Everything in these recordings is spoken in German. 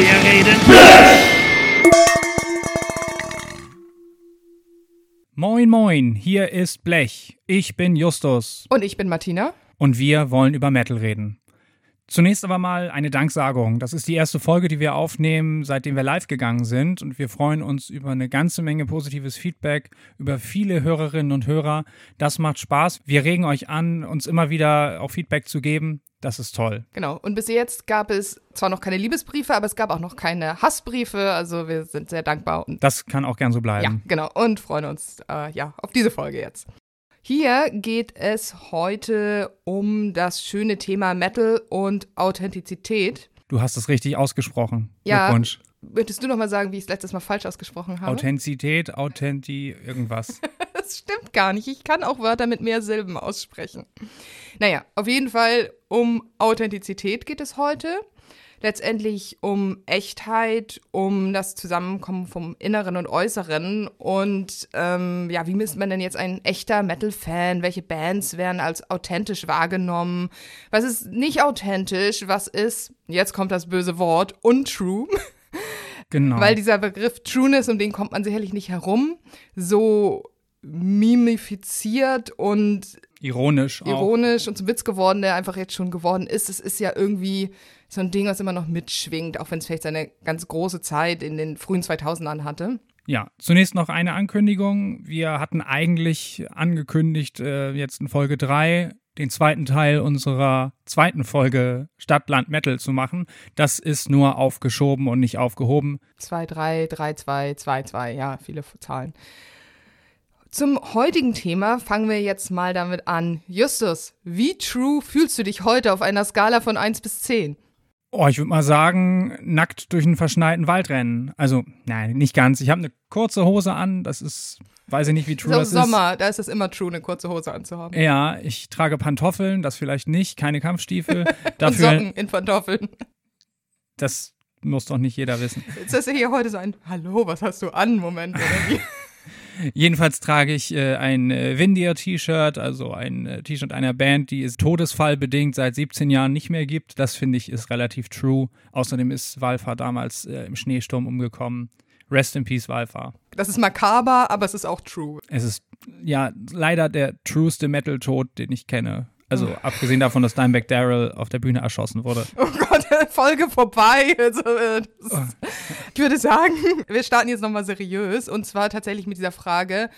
Wir reden Moin, moin, hier ist Blech. Ich bin Justus Und ich bin Martina. und wir wollen über Metal reden. Zunächst aber mal eine Danksagung. Das ist die erste Folge, die wir aufnehmen, seitdem wir live gegangen sind. Und wir freuen uns über eine ganze Menge positives Feedback, über viele Hörerinnen und Hörer. Das macht Spaß. Wir regen euch an, uns immer wieder auch Feedback zu geben. Das ist toll. Genau. Und bis jetzt gab es zwar noch keine Liebesbriefe, aber es gab auch noch keine Hassbriefe. Also wir sind sehr dankbar und Das kann auch gern so ja, bleiben. genau. Und freuen uns äh, ja auf diese Folge jetzt. Hier geht es heute um das schöne Thema Metal und Authentizität. Du hast es richtig ausgesprochen. Ja. Glückwunsch. Möchtest du noch mal sagen, wie ich es letztes Mal falsch ausgesprochen habe? Authentizität, Authenti, irgendwas. Das stimmt gar nicht. Ich kann auch Wörter mit mehr Silben aussprechen. Naja, auf jeden Fall um Authentizität geht es heute. Letztendlich um Echtheit, um das Zusammenkommen vom Inneren und Äußeren. Und ähm, ja, wie misst man denn jetzt ein echter Metal-Fan? Welche Bands werden als authentisch wahrgenommen? Was ist nicht authentisch? Was ist, jetzt kommt das böse Wort, untrue? Genau. Weil dieser Begriff Trueness, um den kommt man sicherlich nicht herum, so mimifiziert und Ironisch auch. ironisch und zum Witz geworden, der einfach jetzt schon geworden ist. Es ist ja irgendwie so ein Ding, was immer noch mitschwingt, auch wenn es vielleicht seine ganz große Zeit in den frühen 2000ern hatte. Ja, zunächst noch eine Ankündigung. Wir hatten eigentlich angekündigt, äh, jetzt in Folge 3 den zweiten Teil unserer zweiten Folge Stadt, Land, Metal zu machen. Das ist nur aufgeschoben und nicht aufgehoben. 2, 3, 3, 2, 2, 2, ja, viele Zahlen. Zum heutigen Thema fangen wir jetzt mal damit an. Justus, wie true fühlst du dich heute auf einer Skala von 1 bis 10? Oh, ich würde mal sagen, nackt durch einen verschneiten Wald rennen. Also, nein, nicht ganz. Ich habe eine kurze Hose an. Das ist, weiß ich nicht, wie true So im das Sommer, da ist es immer true, eine kurze Hose anzuhaben. ist. Ja, ich trage Pantoffeln, das vielleicht nicht, keine Kampfstiefel. Und Dafür, Socken in Pantoffeln. das muss doch nicht jeder wissen. Ist das hier heute so ein Hallo, was hast du an? Moment, oder wie? Jedenfalls trage ich äh, ein äh, Windir-T-Shirt, also ein äh, T-Shirt einer Band, die es todesfallbedingt seit 17 Jahren nicht mehr gibt. Das finde ich ist relativ true. Außerdem ist Walfa damals äh, im Schneesturm umgekommen. Rest in Peace, Walfa. Das ist makaber, aber es ist auch true. Es ist ja leider der trueste Metal-Tod, den ich kenne. Also abgesehen davon, dass Dimebag Daryl auf der Bühne erschossen wurde. Oh Gott, Folge vorbei. Also, äh, das ist, ich würde sagen, wir starten jetzt nochmal seriös. Und zwar tatsächlich mit dieser Frage.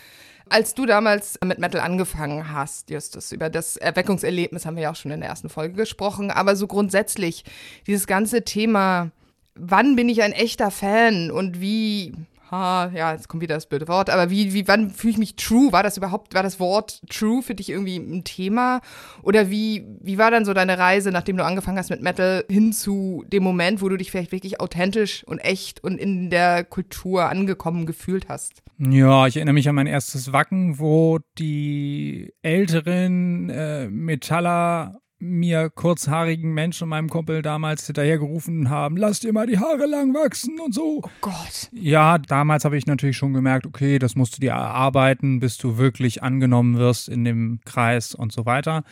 Als du damals mit Metal angefangen hast, Justus, über das Erweckungserlebnis haben wir ja auch schon in der ersten Folge gesprochen, aber so grundsätzlich, dieses ganze Thema, wann bin ich ein echter Fan und wie, ha, ja, jetzt kommt wieder das blöde Wort, aber wie, wie, wann fühle ich mich true? War das überhaupt, war das Wort true für dich irgendwie ein Thema? Oder wie, wie war dann so deine Reise, nachdem du angefangen hast mit Metal, hin zu dem Moment, wo du dich vielleicht wirklich authentisch und echt und in der Kultur angekommen gefühlt hast? Ja, ich erinnere mich an mein erstes Wacken, wo die älteren äh, Metaller mir kurzhaarigen Menschen und meinem Kumpel damals hinterhergerufen haben, lass dir mal die Haare lang wachsen und so. Oh Gott. Ja, damals habe ich natürlich schon gemerkt, okay, das musst du dir erarbeiten, bis du wirklich angenommen wirst in dem Kreis und so weiter.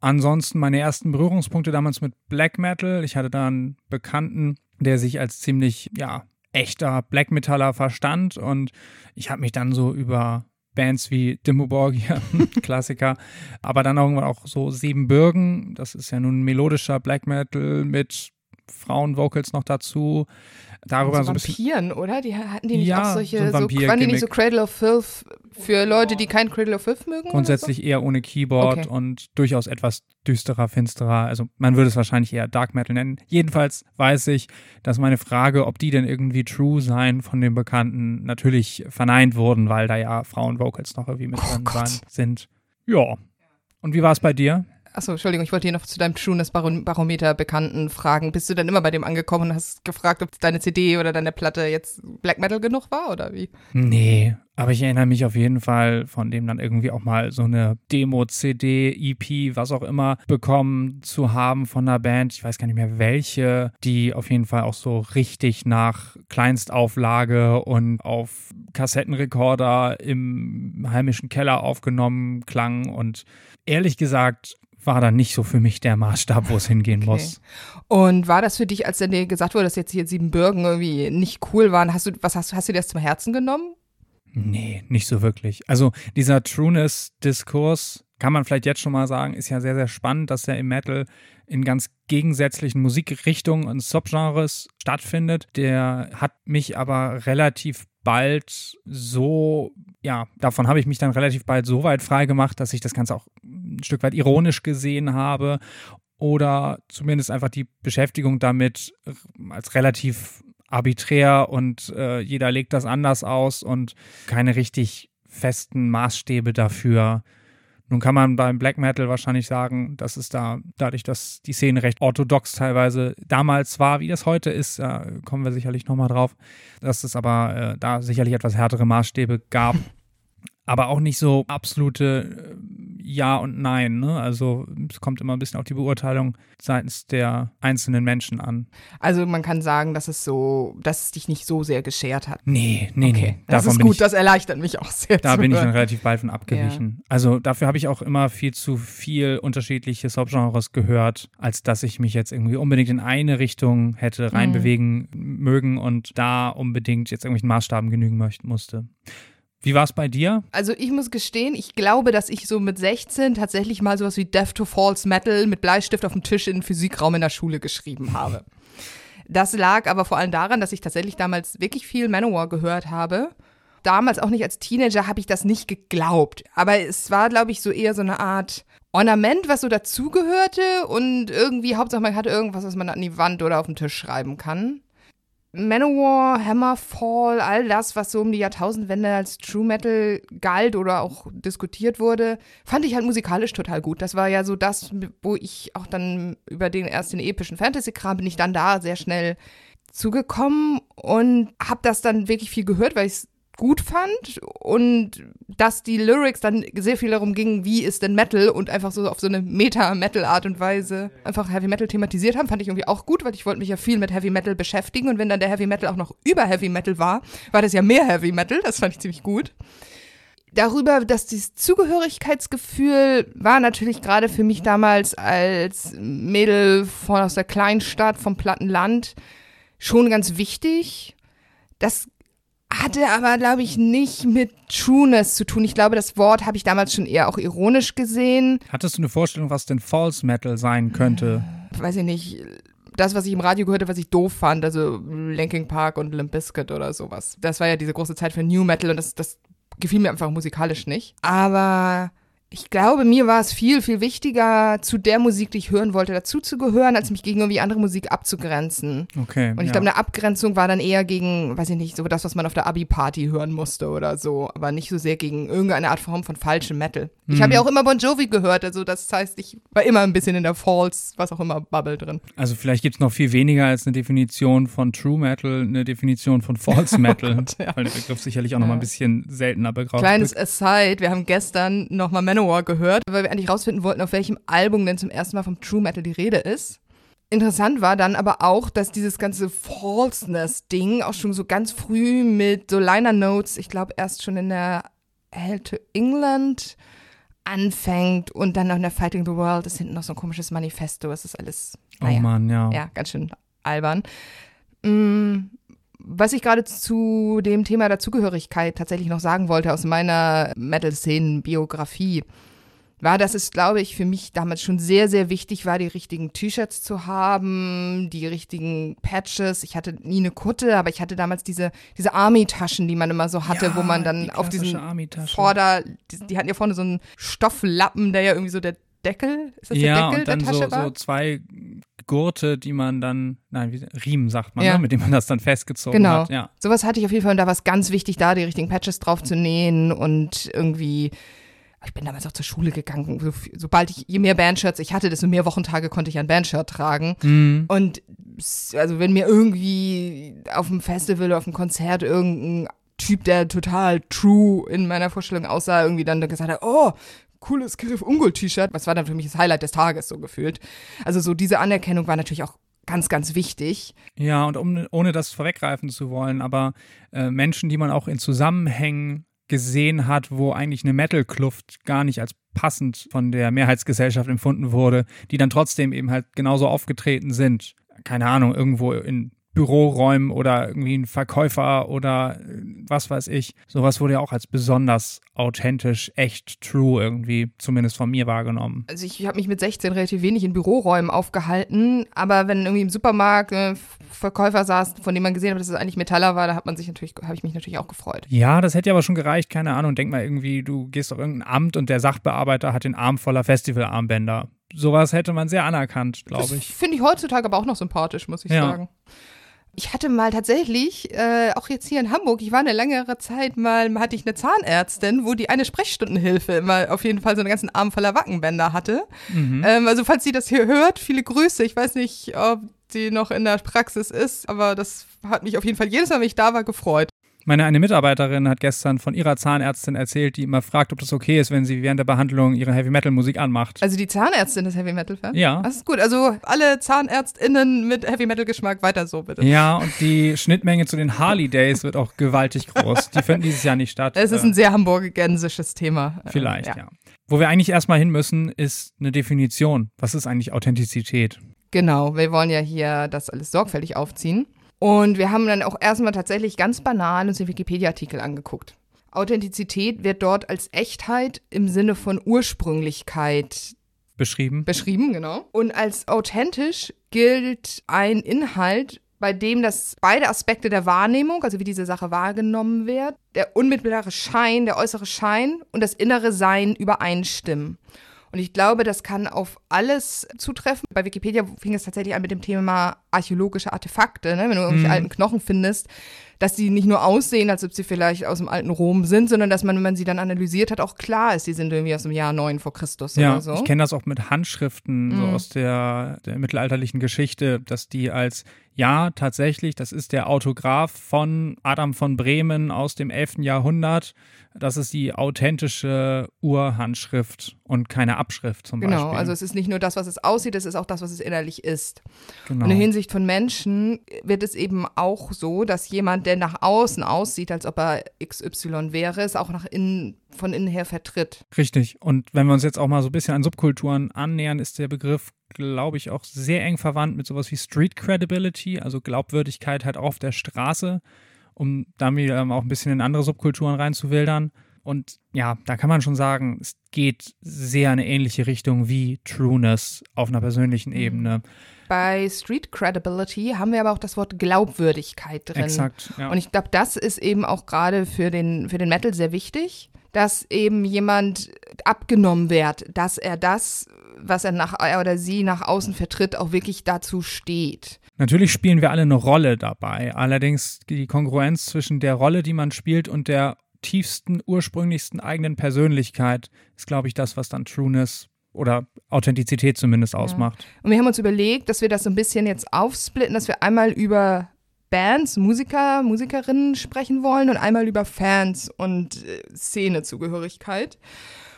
Ansonsten meine ersten Berührungspunkte damals mit Black Metal. Ich hatte da einen Bekannten, der sich als ziemlich, ja, echter Black Metaller verstand und ich habe mich dann so über Bands wie Dimmu Borgir, Klassiker, aber dann irgendwann auch so Siebenbürgen, das ist ja nun melodischer Black Metal mit Frauenvocals noch dazu. Darüber so so ein bisschen Vampiren, oder? Die hatten die nicht Ja, auch so solche, so, Vampir-Gimmick. waren die nicht so Cradle of Filth für Leute, die kein Cradle of Filth mögen? grundsätzlich eher ohne Keyboard Okay. und durchaus etwas düsterer, finsterer. Also man würde es wahrscheinlich eher Dark Metal nennen. Jedenfalls weiß ich, dass meine Frage, ob die denn irgendwie true seien von den Bekannten, natürlich verneint wurden, weil da ja Frauenvocals noch irgendwie mit Oh drin waren, sind. Ja. Und wie war es bei dir? Achso, Entschuldigung, ich wollte hier noch zu deinem Trueness-Barometer Bekannten fragen. Bist du dann immer bei dem angekommen und hast gefragt, ob deine CD oder deine Platte jetzt Black Metal genug war oder wie? Nee, aber ich erinnere mich auf jeden Fall von dem dann irgendwie auch mal so eine Demo, CD, EP, was auch immer bekommen zu haben von einer Band. Ich weiß gar nicht mehr welche, die auf jeden Fall auch so richtig nach Kleinstauflage und auf Kassettenrekorder im heimischen Keller aufgenommen klang. Und ehrlich gesagt war dann nicht so für mich der Maßstab, wo es hingehen Okay. muss. Und war das für dich, als dann dir gesagt wurde, dass jetzt hier Siebenbürgen irgendwie nicht cool waren, hast du, was hast, hast du dir das zum Herzen genommen? Nee, nicht so wirklich. Also dieser Trueness-Diskurs, kann man vielleicht jetzt schon mal sagen, ist ja sehr, sehr spannend, dass er im Metal in ganz gegensätzlichen Musikrichtungen und Subgenres stattfindet. Der hat mich aber relativ bald so, ja, davon habe ich mich dann relativ bald so weit frei gemacht, dass ich das Ganze auch ein Stück weit ironisch gesehen habe oder zumindest einfach die Beschäftigung damit als relativ arbiträr und äh, jeder legt das anders aus und keine richtig festen Maßstäbe dafür. Nun kann man beim Black Metal wahrscheinlich sagen, dass es da, dadurch, dass die Szene recht orthodox teilweise damals war, wie das heute ist, da kommen wir sicherlich nochmal drauf, dass es aber äh, da sicherlich etwas härtere Maßstäbe gab. aber auch nicht so absolute äh, Ja und Nein. Ne? Also es kommt immer ein bisschen auf die Beurteilung seitens der einzelnen Menschen an. Also man kann sagen, dass es so, dass es dich nicht so sehr geschert hat. Nee, nee, nee. das Davon ist gut, ich, das erleichtert mich auch sehr. da bin ich dann hören. relativ bald von abgewichen. Also dafür habe ich auch immer viel zu viel unterschiedliche Subgenres gehört, als dass ich mich jetzt irgendwie unbedingt in eine Richtung hätte reinbewegen mögen und da unbedingt jetzt irgendwelchen Maßstaben genügen möchten musste. Wie war es bei dir? Also ich muss gestehen, ich glaube, dass ich so mit 16 tatsächlich mal sowas wie Death to False Metal mit Bleistift auf dem Tisch in den Physikraum in der Schule geschrieben habe. Das lag aber vor allem daran, dass ich tatsächlich damals wirklich viel Manowar gehört habe. Damals auch nicht als Teenager habe ich das nicht geglaubt. Aber es war, glaube ich, so eher so eine Art Ornament, was so dazugehörte und irgendwie Hauptsache man hatte irgendwas, was man an die Wand oder auf den Tisch schreiben kann. Manowar, Hammerfall, all das, was so um die Jahrtausendwende als True Metal galt oder auch diskutiert wurde, fand ich halt musikalisch total gut. Das war ja so das, wo ich auch dann über den erst den epischen Fantasy-Kram bin ich dann da sehr schnell zugekommen und habe das dann wirklich viel gehört, weil ich es gut fand und dass die Lyrics dann sehr viel darum gingen, wie ist denn Metal und einfach so auf so eine Meta-Metal-Art und Weise einfach Heavy Metal thematisiert haben, fand ich irgendwie auch gut, weil ich wollte mich ja viel mit Heavy Metal beschäftigen und wenn dann der Heavy Metal auch noch über Heavy Metal war, war das ja mehr Heavy Metal, das fand ich ziemlich gut. Darüber, dass dieses Zugehörigkeitsgefühl war natürlich gerade für mich damals als Mädel von aus der Kleinstadt vom Plattenland schon ganz wichtig. Das hatte aber, glaube ich, nicht mit Trueness zu tun. Ich glaube, das Wort habe ich damals schon eher auch ironisch gesehen. Hattest du eine Vorstellung, was denn False Metal sein könnte? Weiß ich nicht, das, was ich im Radio gehört habe, was ich doof fand, also Linkin Park und Limp Bizkit oder sowas. Das war ja diese große Zeit für New Metal und das, das gefiel mir einfach musikalisch nicht. Aber ich glaube, mir war es viel, viel wichtiger, zu der Musik, die ich hören wollte, dazuzugehören, als mich gegen irgendwie andere Musik abzugrenzen. Okay. Und ich ja. glaube, eine Abgrenzung war dann eher gegen, weiß ich nicht, so das, was man auf der Abi-Party hören musste oder so, aber nicht so sehr gegen irgendeine Art Form von falschem Metal. Ich Mhm. habe ja auch immer Bon Jovi gehört, also das heißt, ich war immer ein bisschen in der False, was auch immer, Bubble drin. Also vielleicht gibt es noch viel weniger als eine Definition von True Metal, eine Definition von False Metal, Gott, ja. weil der Begriff sicherlich auch noch mal ein bisschen seltener begriffen Kleines Aside, wir haben gestern nochmal Manowar gehört, weil wir eigentlich rausfinden wollten, auf welchem Album denn zum ersten Mal vom True Metal die Rede ist. Interessant war dann aber auch, dass dieses ganze Falseness-Ding auch schon so ganz früh mit so Liner-Notes, ich glaube erst schon in der Hell to England anfängt und dann noch in der Fighting the World ist hinten noch so ein komisches Manifesto. Es ist alles, Oh naja, Mann, ja. ja, ganz schön albern. Mm, Was ich gerade zu dem Thema der Zugehörigkeit tatsächlich noch sagen wollte aus meiner Metal-Szenen-Biografie, war, dass es, glaube ich, für mich damals schon sehr, sehr wichtig war, die richtigen T-Shirts zu haben, die richtigen Patches. Ich hatte nie eine Kutte, aber ich hatte damals diese, diese Army-Taschen, die man immer so hatte, Ja, wo man dann die auf diesen. Vorder, die, die hatten ja vorne so einen Stofflappen, der ja irgendwie so der Deckel, ist das ja, der Deckel und dann der Tasche so, war? so zwei Gurte, die man dann, nein, wie, Riemen sagt man, Ja. ne? mit dem man das dann festgezogen Genau. hat. Ja. Sowas hatte ich auf jeden Fall und da war es ganz wichtig, da die richtigen Patches drauf zu nähen und irgendwie. Ich bin damals auch zur Schule gegangen. So, sobald ich, je mehr Bandshirts ich hatte, desto mehr Wochentage konnte ich ein Bandshirt tragen. Mhm. Und also wenn mir irgendwie auf dem Festival oder auf dem Konzert irgendein Typ, der total true in meiner Vorstellung aussah, irgendwie dann gesagt hat, oh, cooles Griff Ungol-T-Shirt. Was war dann für mich das Highlight des Tages so gefühlt. Also so diese Anerkennung war natürlich auch ganz, ganz wichtig. Ja, und um, ohne das vorweggreifen zu wollen, aber äh, Menschen, die man auch in Zusammenhängen gesehen hat, wo eigentlich eine Metal-Kluft gar nicht als passend von der Mehrheitsgesellschaft empfunden wurde, die dann trotzdem eben halt genauso aufgetreten sind. Keine Ahnung, irgendwo in Büroräumen oder irgendwie ein Verkäufer oder äh, was weiß ich. Sowas wurde ja auch als besonders authentisch, echt, true irgendwie, zumindest von mir wahrgenommen. Also ich habe mich mit 16 relativ wenig in Büroräumen aufgehalten, aber wenn irgendwie im Supermarkt ein Verkäufer saß, von dem man gesehen hat, dass es eigentlich Metaller war, da hat man sich natürlich, habe ich mich natürlich auch gefreut. Ja, das hätte aber schon gereicht, keine Ahnung. Denk mal irgendwie, du gehst auf irgendein Amt und der Sachbearbeiter hat den Arm voller Festivalarmbänder. Sowas hätte man sehr anerkannt, glaube ich. Finde ich heutzutage aber auch noch sympathisch, muss ich ja. sagen. Ich hatte mal tatsächlich, äh, auch jetzt hier in Hamburg, ich war eine längere Zeit mal, hatte ich eine Zahnärztin, wo die eine Sprechstundenhilfe immer auf jeden Fall so einen ganzen Arm voller Wackenbänder hatte. Mhm. Ähm, also falls sie das hier hört, viele Grüße. Ich weiß nicht, ob sie noch in der Praxis ist, aber das hat mich auf jeden Fall jedes Mal, wenn ich da war, gefreut. Meine eine Mitarbeiterin hat gestern von ihrer Zahnärztin erzählt, die immer fragt, ob das okay ist, wenn sie während der Behandlung ihre Heavy Metal Musik anmacht. Also die Zahnärztin ist Heavy Metal Fan? Ja. Das ist gut. Also alle Zahnärztinnen mit Heavy Metal Geschmack weiter so bitte. Ja, und die Schnittmenge zu den Harley Days wird auch gewaltig groß. Die finden dieses Jahr nicht statt. Es ist ein sehr hamburgensisches Thema. Vielleicht, ja. ja. Wo wir eigentlich erstmal hin müssen, ist eine Definition. Was ist eigentlich Authentizität? Genau, wir wollen ja hier das alles sorgfältig aufziehen. Und wir haben dann auch erstmal tatsächlich ganz banal uns den Wikipedia-Artikel angeguckt. Authentizität wird dort als Echtheit im Sinne von Ursprünglichkeit beschrieben. Beschrieben, genau. Und als authentisch gilt ein Inhalt, bei dem das beide Aspekte der Wahrnehmung, also wie diese Sache wahrgenommen wird, der unmittelbare Schein, der äußere Schein und das innere Sein übereinstimmen. Und ich glaube, das kann auf alles zutreffen. Bei Wikipedia fing es tatsächlich an mit dem Thema archäologische Artefakte. Ne? Wenn du irgendwelche mhm. alten Knochen findest, dass die nicht nur aussehen, als ob sie vielleicht aus dem alten Rom sind, sondern dass man, wenn man sie dann analysiert hat, auch klar ist, die sind irgendwie aus dem Jahr 9 vor Christus ja, oder so. Ich kenne das auch mit Handschriften mhm. so aus der, der mittelalterlichen Geschichte, dass die als ja, tatsächlich, das ist der Autograph von Adam von Bremen aus dem 11. Jahrhundert. Das ist die authentische Urhandschrift und keine Abschrift zum genau, Beispiel. Genau, also es ist nicht nur das, was es aussieht, es ist auch das, was es innerlich ist. Genau. Und in Hinsicht von Menschen wird es eben auch so, dass jemand, der nach außen aussieht, als ob er XY wäre, es auch nach innen von innen her vertritt. Richtig. Und wenn wir uns jetzt auch mal so ein bisschen an Subkulturen annähern, ist der Begriff glaube ich, auch sehr eng verwandt mit sowas wie Street Credibility, also Glaubwürdigkeit halt auf der Straße, um damit ähm, auch ein bisschen in andere Subkulturen reinzuwildern. Und ja, da kann man schon sagen, es geht sehr in eine ähnliche Richtung wie Trueness auf einer persönlichen mhm. Ebene. Bei Street Credibility haben wir aber auch das Wort Glaubwürdigkeit drin. Exakt. Ja. Und ich glaube, das ist eben auch gerade für den, für den Metal sehr wichtig, dass eben jemand abgenommen wird, dass er das was er nach er oder sie nach außen vertritt, auch wirklich dazu steht. Natürlich spielen wir alle eine Rolle dabei. Allerdings die Kongruenz zwischen der Rolle, die man spielt, und der tiefsten, ursprünglichsten eigenen Persönlichkeit ist, glaube ich, das, was dann Trueness oder Authentizität zumindest ausmacht. Ja. Und wir haben uns überlegt, dass wir das so ein bisschen jetzt aufsplitten, dass wir einmal über Bands, Musiker, Musikerinnen sprechen wollen und einmal über Fans und äh, Szenezugehörigkeit.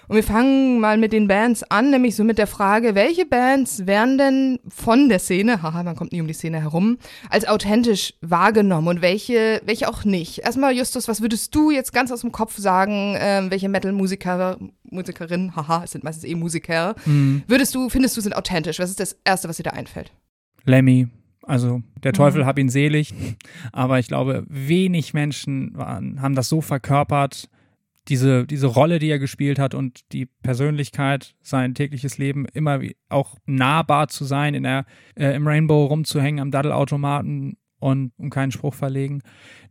Und wir fangen mal mit den Bands an, nämlich so mit der Frage, welche Bands werden denn von der Szene, haha, man kommt nie um die Szene herum, als authentisch wahrgenommen und welche, welche auch nicht. Erstmal, Justus, was würdest du jetzt ganz aus dem Kopf sagen, ähm, welche Metal-Musiker, Musikerin, haha, es sind meistens eh Musiker, mhm. würdest du, findest du, sind authentisch? Was ist das Erste, was dir da einfällt? Lemmy. Also der Teufel mhm. hab ihn selig, aber ich glaube, wenig Menschen waren, haben das so verkörpert, diese, diese Rolle, die er gespielt hat und die Persönlichkeit, sein tägliches Leben immer auch nahbar zu sein, in der, äh, im Rainbow rumzuhängen, am Daddelautomaten und um keinen Spruch verlegen.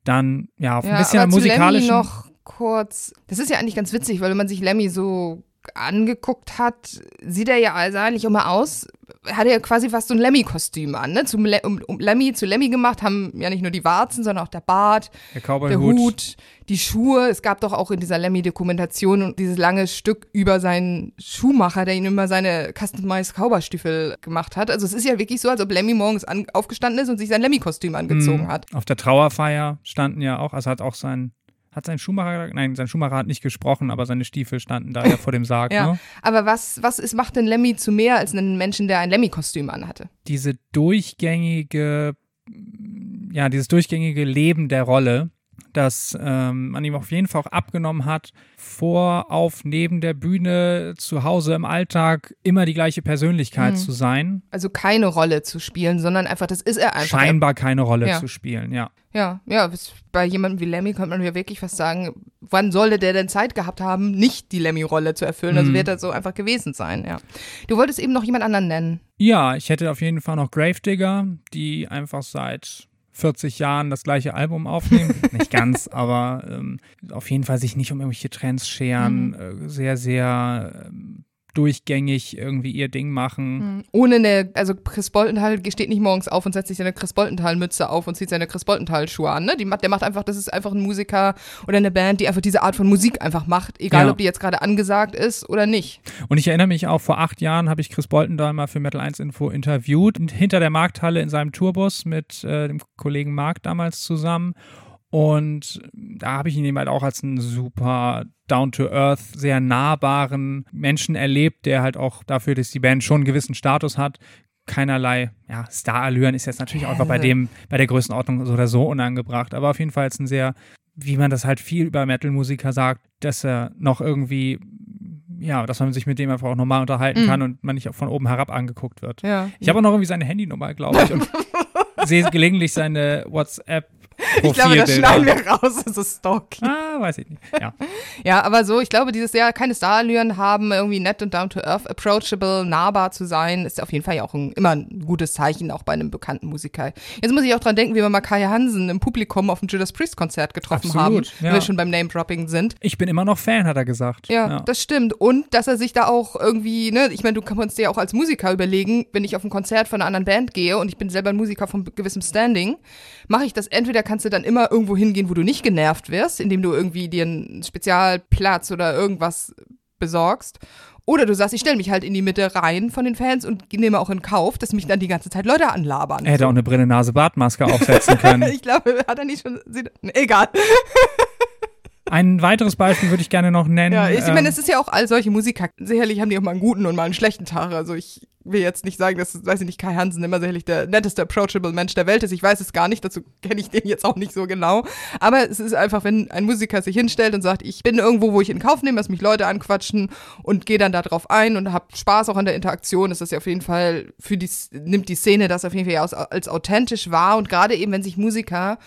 Dann, ja, auf ja, ein bisschen musikalisch. noch kurz, das ist ja eigentlich ganz witzig, weil wenn man sich Lemmy so angeguckt hat, sieht er ja also eigentlich immer aus, hat er quasi fast so ein Lemmy-Kostüm an, ne? Zum Le um, um Lemmy zu Lemmy gemacht, haben ja nicht nur die Warzen, sondern auch der Bart, der, der Hut, die Schuhe. Es gab doch auch in dieser Lemmy-Dokumentation dieses lange Stück über seinen Schuhmacher, der ihn immer seine customized Cowboy-Stiefel gemacht hat. Also es ist ja wirklich so, als ob Lemmy morgens an, aufgestanden ist und sich sein Lemmy-Kostüm angezogen mhm. hat. Auf der Trauerfeier standen ja auch, also hat auch sein hat sein Schuhmacher, nein, sein Schuhmacher hat nicht gesprochen, aber seine Stiefel standen da ja vor dem Sarg. ja, ne? aber was, was ist, macht denn Lemmy zu mehr als einen Menschen, der ein Lemmy-Kostüm anhatte? Diese durchgängige, ja, dieses durchgängige Leben der Rolle, dass ähm, man ihm auf jeden Fall auch abgenommen hat, vor, auf, neben der Bühne, zu Hause im Alltag immer die gleiche Persönlichkeit Mhm. zu sein. Also keine Rolle zu spielen, sondern einfach, das ist er einfach. Scheinbar keine Rolle Ja. zu spielen, ja. Ja, ja, bei jemandem wie Lemmy könnte man ja wirklich fast sagen, wann sollte der denn Zeit gehabt haben, nicht die Lemmy-Rolle zu erfüllen? Also Mhm. wird er so einfach gewesen sein, ja. Du wolltest eben noch jemand anderen nennen. Ja, ich hätte auf jeden Fall noch Gravedigger, die einfach seit 40 Jahren das gleiche Album aufnehmen. nicht ganz, aber ähm, auf jeden Fall sich nicht um irgendwelche Trends scheren, äh, sehr, sehr ähm, durchgängig irgendwie ihr Ding machen. Ohne eine, also Chris Boltenthal steht nicht morgens auf und setzt sich seine Chris Boltenthal-Mütze auf und zieht seine Chris Boltenthal-Schuhe an, ne? Die der macht einfach, das ist einfach ein Musiker oder eine Band, die einfach diese Art von Musik einfach macht, egal Ja. ob die jetzt gerade angesagt ist oder nicht. Und ich erinnere mich auch, vor acht Jahren habe ich Chris Boltendahl mal für Metal 1 Info interviewt, hinter der Markthalle in seinem Tourbus mit äh, dem Kollegen Marc damals zusammen. Und da habe ich ihn eben halt auch als einen super down-to-earth, sehr nahbaren Menschen erlebt, der halt auch dafür, dass die Band schon einen gewissen Status hat, keinerlei, ja, Star-Allüren ist jetzt natürlich auch einfach bei dem, bei der Größenordnung so oder so unangebracht, aber auf jeden Fall jetzt ein sehr, wie man das halt viel über Metal-Musiker sagt, dass er noch irgendwie, ja, dass man sich mit dem einfach auch normal unterhalten Mhm. kann und man nicht auch von oben herab angeguckt wird. Ja. Ich habe auch noch irgendwie seine Handynummer, glaube ich, und sehe gelegentlich seine WhatsApp Ich glaube, das schneiden wir raus, das ist Stalking. Ah, weiß ich nicht. Ja. Ja, aber so, ich glaube, dieses Jahr keine Starallüren haben, irgendwie nett und down to earth, approachable, nahbar zu sein, ist auf jeden Fall ja auch ein, immer ein gutes Zeichen, auch bei einem bekannten Musiker. Jetzt muss ich auch dran denken, wie wir mal Kai Hansen im Publikum auf dem Judas Priest Konzert getroffen Absolut, haben, ja. wenn wir schon beim Name-Dropping sind. Ich bin immer noch Fan, hat er gesagt. Ja, das stimmt. Und dass er sich da auch irgendwie, ne, ich meine, du kannst dir ja auch als Musiker überlegen, wenn ich auf ein Konzert von einer anderen Band gehe und ich bin selber ein Musiker von gewissem Standing, mache ich das entweder kannst du dann immer irgendwo hingehen, wo du nicht genervt wirst, indem du irgendwie dir einen Spezialplatz oder irgendwas besorgst. Oder du sagst, ich stelle mich halt in die Mitte rein von den Fans und nehme auch in Kauf, dass mich dann die ganze Zeit Leute anlabern. Er hätte auch eine Brille, Nase, Bartmaske aufsetzen können. ich glaube, hat er nicht schon. egal. Ein weiteres Beispiel würde ich gerne noch nennen. Ja, ich ähm, meine, es ist ja auch all solche Musiker. Sicherlich haben die auch mal einen guten und mal einen schlechten Tag. Also ich will jetzt nicht sagen, dass, weiß ich nicht, Kai Hansen immer sicherlich der netteste, approachable Mensch der Welt ist. Ich weiß es gar nicht, dazu kenne ich den jetzt auch nicht so genau. Aber es ist einfach, wenn ein Musiker sich hinstellt und sagt, ich bin irgendwo, wo ich in Kauf nehme, dass mich Leute anquatschen und gehe dann da drauf ein und habe Spaß auch an der Interaktion, ist das ja auf jeden Fall für die, nimmt die Szene das auf jeden Fall als, als authentisch wahr. Und gerade eben, wenn sich Musiker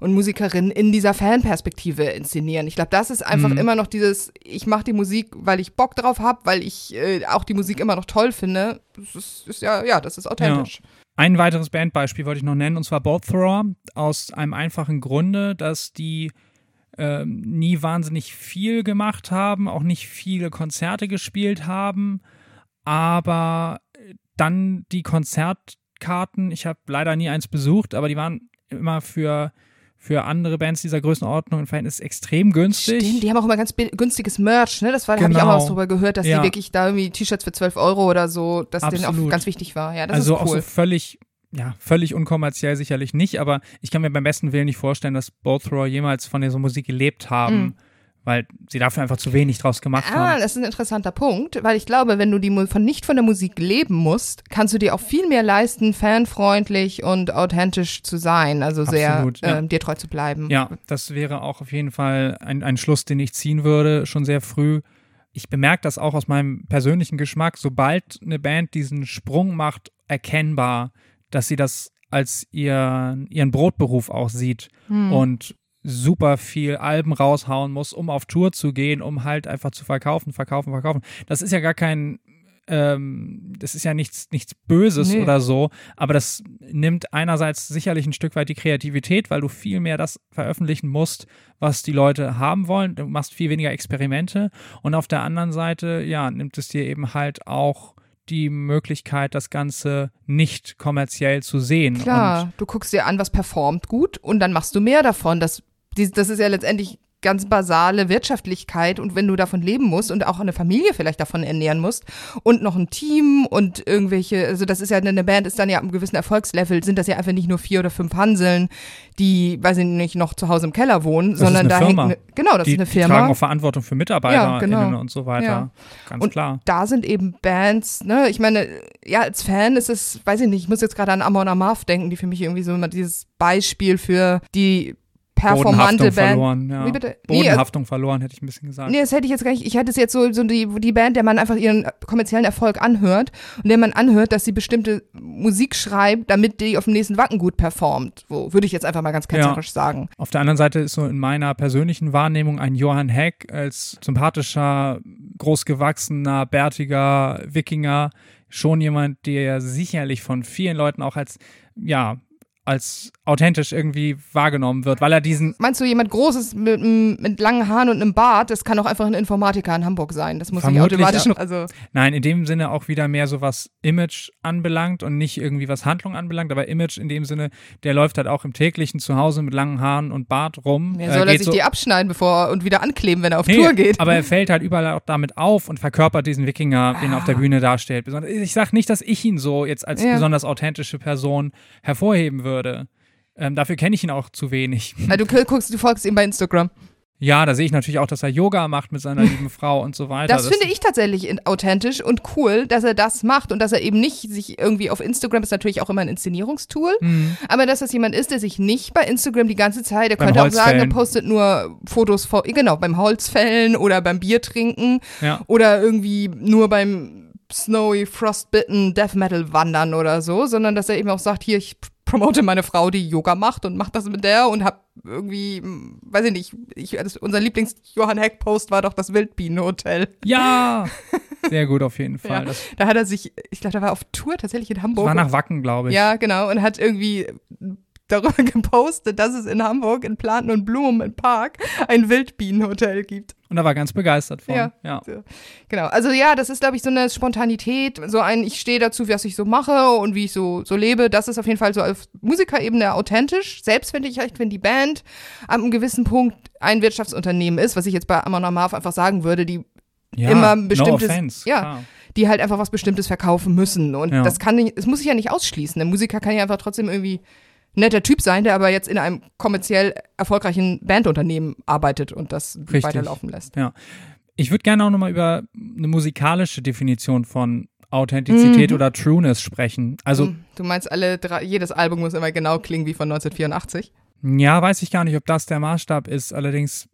und Musikerinnen in dieser Fanperspektive inszenieren. Ich glaube, das ist einfach Mhm. immer noch dieses, ich mache die Musik, weil ich Bock drauf habe, weil ich äh, auch die Musik immer noch toll finde. Das ist, ist ja, ja, das ist authentisch. Ein weiteres Bandbeispiel wollte ich noch nennen, und zwar Both Thrower, aus einem einfachen Grunde, dass die ähm, nie wahnsinnig viel gemacht haben, auch nicht viele Konzerte gespielt haben, aber dann die Konzertkarten, ich habe leider nie eins besucht, aber die waren immer für, für andere Bands dieser Größenordnung im Verhältnis extrem günstig. Stimmt, die haben auch immer ganz günstiges Merch, ne? Das war, da habe ich auch Genau. mal was drüber gehört, dass Ja. die wirklich da irgendwie T-Shirts für 12 Euro oder so, dass denen auch ganz wichtig war. Ja, das also ist auch cool. so völlig, ja, völlig unkommerziell sicherlich nicht, aber ich kann mir beim besten Willen nicht vorstellen, dass Both Thrower jemals von dieser Musik gelebt haben, Mhm. Weil sie dafür einfach zu wenig draus gemacht Ah, haben. das ist ein interessanter Punkt, weil ich glaube, wenn du die von nicht von der Musik leben musst, kannst du dir auch viel mehr leisten, fanfreundlich und authentisch zu sein, also Absolut, sehr ja. ähm, dir treu zu bleiben. Ja, das wäre auch auf jeden Fall ein, ein Schluss, den ich ziehen würde, schon sehr früh. Ich bemerke das auch aus meinem persönlichen Geschmack, sobald eine Band diesen Sprung macht, erkennbar, dass sie das als ihr, ihren Brotberuf auch sieht Hm. und super viel Alben raushauen muss, um auf Tour zu gehen, um halt einfach zu verkaufen, verkaufen, verkaufen. Das ist ja gar kein, ähm, das ist ja nichts, nichts Böses Nee. oder so, aber das nimmt einerseits sicherlich ein Stück weit die Kreativität, weil du viel mehr das veröffentlichen musst, was die Leute haben wollen. Du machst viel weniger Experimente und auf der anderen Seite, ja, nimmt es dir eben halt auch die Möglichkeit, das Ganze nicht kommerziell zu sehen. Und Klar, du guckst dir an, was performt gut und dann machst du mehr davon. Das, die, das ist ja letztendlich ganz basale Wirtschaftlichkeit und wenn du davon leben musst und auch eine Familie vielleicht davon ernähren musst und noch ein Team und irgendwelche, also das ist ja eine Band ist dann ja am gewissen Erfolgslevel, sind das ja einfach nicht nur vier oder fünf Hanseln, die, weiß ich nicht, noch zu Hause im Keller wohnen, ist sondern da Firma. hängt, eine, genau, das die, ist eine die tragen Firma. auch Verantwortung für MitarbeiterInnen Ja, genau. und so weiter. Ja. Ganz Und klar. da sind eben Bands, ne, ich meine, ja, als Fan ist es, weiß ich nicht, ich muss jetzt gerade an Amon Amarth denken, die für mich irgendwie so immer dieses Beispiel für die performante Bodenhaftung Band. verloren, ja. Wie bitte? Bodenhaftung verloren, hätte ich ein bisschen gesagt. Nee, das hätte ich jetzt gar nicht. Ich hätte es jetzt so, so die, die Band, der man einfach ihren kommerziellen Erfolg anhört und der man anhört, dass sie bestimmte Musik schreibt, damit die auf dem nächsten Wacken gut performt. So würde ich jetzt einfach mal ganz ketzerisch sagen. Auf der anderen Seite ist so in meiner persönlichen Wahrnehmung ein Johann Heck als sympathischer, großgewachsener, bärtiger Wikinger schon jemand, der sicherlich von vielen Leuten auch als, ja, als authentisch irgendwie wahrgenommen wird, weil er diesen. Meinst du, jemand Großes mit, mit langen Haaren und einem Bart, das kann auch einfach ein Informatiker in Hamburg sein. Das muss nicht automatisch. Also, Nein, in dem Sinne auch wieder mehr so was Image anbelangt und nicht irgendwie was Handlung anbelangt, aber Image in dem Sinne, der läuft halt auch im täglichen zu Hause mit langen Haaren und Bart rum. ja, äh, soll er geht sich so, die abschneiden bevor und wieder ankleben, wenn er auf Nee, Tour geht. Aber er fällt halt überall auch damit auf und verkörpert diesen Wikinger, den er auf der Bühne darstellt. Ich sag nicht, dass ich ihn so jetzt als Ja. besonders authentische Person hervorheben würde. Ähm, dafür kenne ich ihn auch zu wenig. Also, du guckst, du folgst ihm bei Instagram. Ja, da sehe ich natürlich auch, dass er Yoga macht mit seiner lieben Frau und so weiter. Das, finde ich tatsächlich authentisch und cool, dass er das macht und dass er eben nicht sich irgendwie auf Instagram ist natürlich auch immer ein Inszenierungstool, Mhm. aber dass das jemand ist, der sich nicht bei Instagram die ganze Zeit, er Beim könnte auch sagen, er postet nur Fotos vor, genau, beim Holzfällen oder beim Biertrinken Ja. oder irgendwie nur beim Snowy Frostbitten Death Metal wandern oder so, sondern dass er eben auch sagt, hier, ich promote meine Frau, die Yoga macht und macht das mit der und hab irgendwie, hm, weiß ich nicht, ich, das, unser Lieblings-Johann Heck-Post war doch das Wildbienenhotel. Ja, sehr gut auf jeden Fall. Ja, Das da hat er sich, ich glaube, da war auf Tour tatsächlich in Hamburg. war nach Wacken, glaube ich. ja, genau, und hat irgendwie darüber gepostet, dass es in Hamburg in Planten und Blumen im Park ein Wildbienenhotel gibt. Und er war ganz begeistert von. Ja. ja. So. Genau, also ja, das ist, glaube ich, so eine Spontanität, so ein, ich stehe dazu, was ich so mache und wie ich so, so lebe. Das ist auf jeden Fall so auf Musikerebene authentisch. Selbst finde ich echt, wenn die Band an einem gewissen Punkt ein Wirtschaftsunternehmen ist, was ich jetzt bei Amon Amarth einfach sagen würde, die Ja, Immer ein bestimmtes- no offense, ja. klar. die halt einfach was Bestimmtes verkaufen müssen. Und Ja. das kann nicht, es muss sich ja nicht ausschließen. Der Musiker kann ja einfach trotzdem irgendwie netter Typ sein, der aber jetzt in einem kommerziell erfolgreichen Bandunternehmen arbeitet und das Richtig. weiterlaufen lässt. Ich würde gerne auch nochmal über eine musikalische Definition von Authentizität Mhm. oder Trueness sprechen. Also, du meinst, alle drei, jedes Album muss immer genau klingen wie von 1984? ja, weiß ich gar nicht, ob das der Maßstab ist. Allerdings,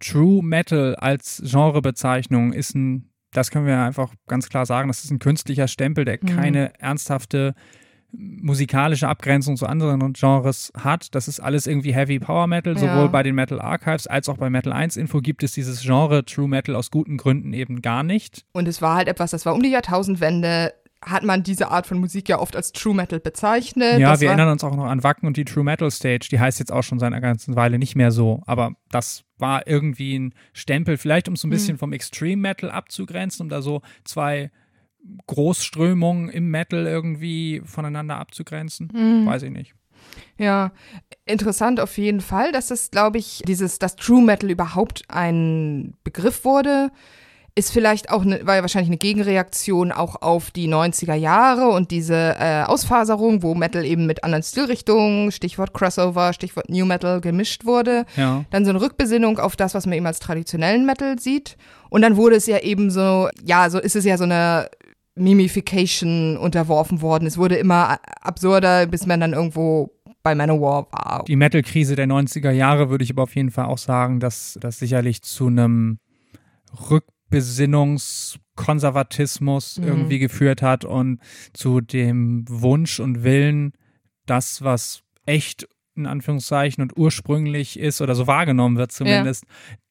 True Metal als Genrebezeichnung ist ein, das können wir einfach ganz klar sagen, das ist ein künstlicher Stempel, der Mhm. keine ernsthafte musikalische Abgrenzung zu anderen Genres hat. Das ist alles irgendwie Heavy Power Metal, Ja. sowohl bei den Metal Archives als auch bei Metal 1 Info gibt es dieses Genre True Metal aus guten Gründen eben gar nicht. Und es war halt etwas, das war um die Jahrtausendwende, hat man diese Art von Musik ja oft als True Metal bezeichnet. Ja, das wir erinnern uns auch noch an Wacken und die True Metal Stage. Die heißt jetzt auch schon seit einer ganzen Weile nicht mehr so. Aber das war irgendwie ein Stempel, vielleicht um so ein Hm. bisschen vom Extreme Metal abzugrenzen, um da so zwei Großströmungen im Metal irgendwie voneinander abzugrenzen. Hm. Weiß ich nicht. Ja, interessant auf jeden Fall, dass das, glaube ich, dieses, dass True Metal überhaupt ein Begriff wurde, ist vielleicht auch, eine, war ja wahrscheinlich eine Gegenreaktion auch auf die 90er Jahre und diese äh, Ausfaserung, wo Metal eben mit anderen Stilrichtungen, Stichwort Crossover, Stichwort New Metal gemischt wurde. Ja. Dann so eine Rückbesinnung auf das, was man eben als traditionellen Metal sieht. Und dann wurde es ja eben so, ja, so ist es ja so eine Mimification unterworfen worden. Es wurde immer absurder, bis man dann irgendwo bei Manowar war. Die Metal-Krise der 90er Jahre würde ich aber auf jeden Fall auch sagen, dass das sicherlich zu einem Rückbesinnungskonservatismus Mhm. irgendwie geführt hat und zu dem Wunsch und Willen, das, was echt in Anführungszeichen und ursprünglich ist oder so wahrgenommen wird zumindest,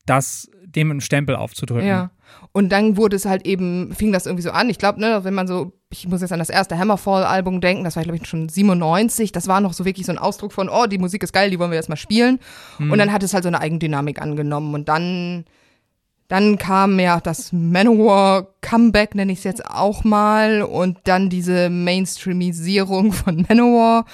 das dem einen Stempel aufzudrücken. Ja. Und dann wurde es halt eben, fing das irgendwie so an. Ich glaube, ne, wenn man so, ich muss jetzt an das erste Hammerfall-Album denken, das war, glaube ich, schon 97. Das war noch so wirklich so ein Ausdruck von, oh, die Musik ist geil, die wollen wir jetzt mal spielen. Und dann hat es halt so eine Eigendynamik angenommen. Und dann, dann kam ja das Manowar-Comeback, nenne ich es jetzt auch mal. Und dann diese Mainstreamisierung von Manowar.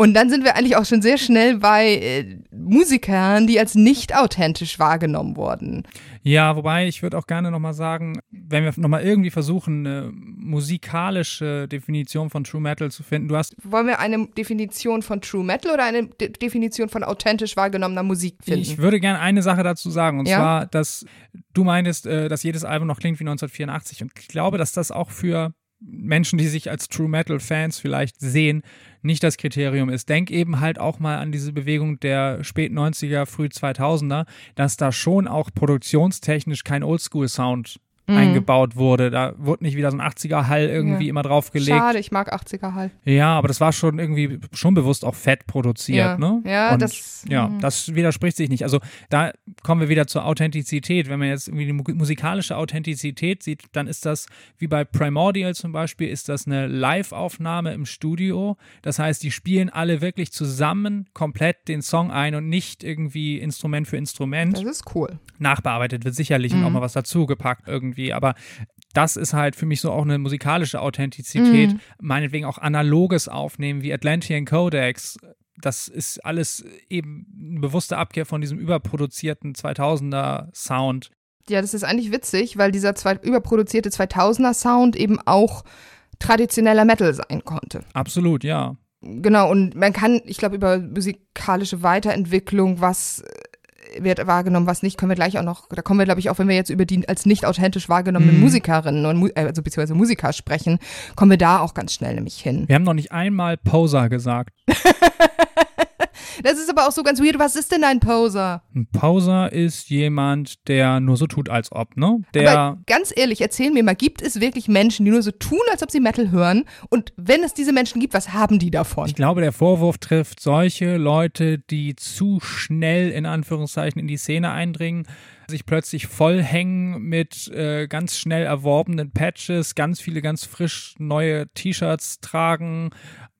Und dann sind wir eigentlich auch schon sehr schnell bei äh, Musikern, die als nicht authentisch wahrgenommen wurden. Ja, wobei ich würde auch gerne nochmal sagen, wenn wir nochmal irgendwie versuchen, eine musikalische Definition von True Metal zu finden, du hast Wollen wir eine Definition von True Metal oder eine De Definition von authentisch wahrgenommener Musik finden? Ich würde gerne eine Sache dazu sagen, und Ja? zwar, dass du meintest, äh, dass jedes Album noch klingt wie 1984. Und ich glaube, dass das auch für Menschen, die sich als True Metal Fans vielleicht sehen, nicht das Kriterium ist. Denk eben halt auch mal an diese Bewegung der spät 90er, früh 2000er, dass da schon auch produktionstechnisch kein Oldschool-Sound mhm. eingebaut wurde. Da wurde nicht wieder so ein 80er-Hall irgendwie ja. immer draufgelegt. Schade, ich mag 80er-Hall. Ja, aber das war schon irgendwie schon bewusst auch fett produziert, ja. ne? Ja, Und, das. Ja, mh. das widerspricht sich nicht. Also da kommen wir wieder zur Authentizität. Wenn man jetzt irgendwie die musikalische Authentizität sieht, dann ist das wie bei Primordial zum Beispiel, ist das eine Live-Aufnahme im Studio. Das heißt, die spielen alle wirklich zusammen komplett den Song ein und nicht irgendwie Instrument für Instrument. Das ist cool. Nachbearbeitet wird sicherlich mhm. und auch mal was dazugepackt irgendwie irgendwie. Aber das ist halt für mich so auch eine musikalische Authentizität. Mhm. Meinetwegen auch analoges Aufnehmen wie Atlantean Codex. Das ist alles eben eine bewusste Abkehr von diesem überproduzierten 2000er Sound. Ja, das ist eigentlich witzig, weil dieser zwei, überproduzierte 2000er Sound eben auch traditioneller Metal sein konnte. Absolut, ja. Genau, und man kann, ich glaube, über musikalische Weiterentwicklung, was wird wahrgenommen, was nicht, können wir gleich auch noch, da kommen wir, glaube ich, auch wenn wir jetzt über die als nicht authentisch wahrgenommenen mhm. Musikerinnen und äh, also beziehungsweise Musiker sprechen, kommen wir da auch ganz schnell nämlich hin. Wir haben noch nicht einmal Poser gesagt. Das ist aber auch so ganz weird. Was ist denn ein Poser? Ein Poser ist jemand, der nur so tut, als ob, ne? Der aber ganz ehrlich, erzähl mir mal, gibt es wirklich Menschen, die nur so tun, als ob sie Metal hören? Und wenn es diese Menschen gibt, was haben die davon? Ich glaube, der Vorwurf trifft solche Leute, die zu schnell in Anführungszeichen in die Szene eindringen sich plötzlich vollhängen mit äh, ganz schnell erworbenen Patches, ganz viele ganz frisch neue T-Shirts tragen,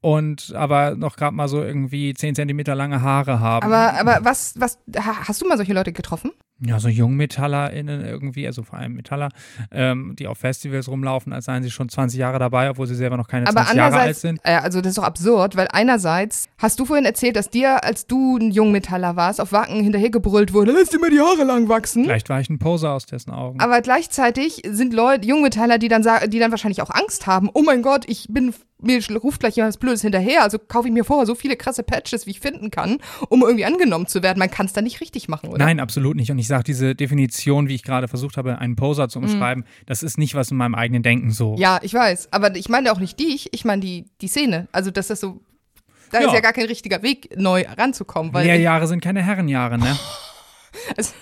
und aber noch gerade mal so irgendwie 10 Zentimeter lange Haare haben. Aber, aber was, was, hast du mal solche Leute getroffen? Ja, so JungmetallerInnen irgendwie, also vor allem Metaller, ähm, die auf Festivals rumlaufen, als seien sie schon 20 Jahre dabei, obwohl sie selber noch keine aber 20 Jahre alt sind. Äh, also das ist doch absurd, weil einerseits hast du vorhin erzählt, dass dir, als du ein Jungmetaller warst, auf Wacken hinterhergebrüllt wurde, lass dir mal die Haare lang wachsen. Vielleicht war ich ein Poser aus dessen Augen. Aber gleichzeitig sind Leute, Jungmetaller, die dann sagen, die dann wahrscheinlich auch Angst haben, oh mein Gott, ich bin mir ruft gleich jemand was Blödes hinterher, also kaufe ich mir vorher so viele krasse Patches, wie ich finden kann, um irgendwie angenommen zu werden. Man kann es da nicht richtig machen, oder? Nein, absolut nicht. Und ich sage, diese Definition, wie ich gerade versucht habe, einen Poser zu mhm. umschreiben, mhm. das ist nicht was in meinem eigenen Denken so. Ja, ich weiß. Aber ich meine auch nicht dich, ich meine die, die Szene. Also, dass das so. Da ja. ist ja gar kein richtiger Weg, neu ranzukommen. Weil Lehrjahre sind keine Herrenjahre, ne? also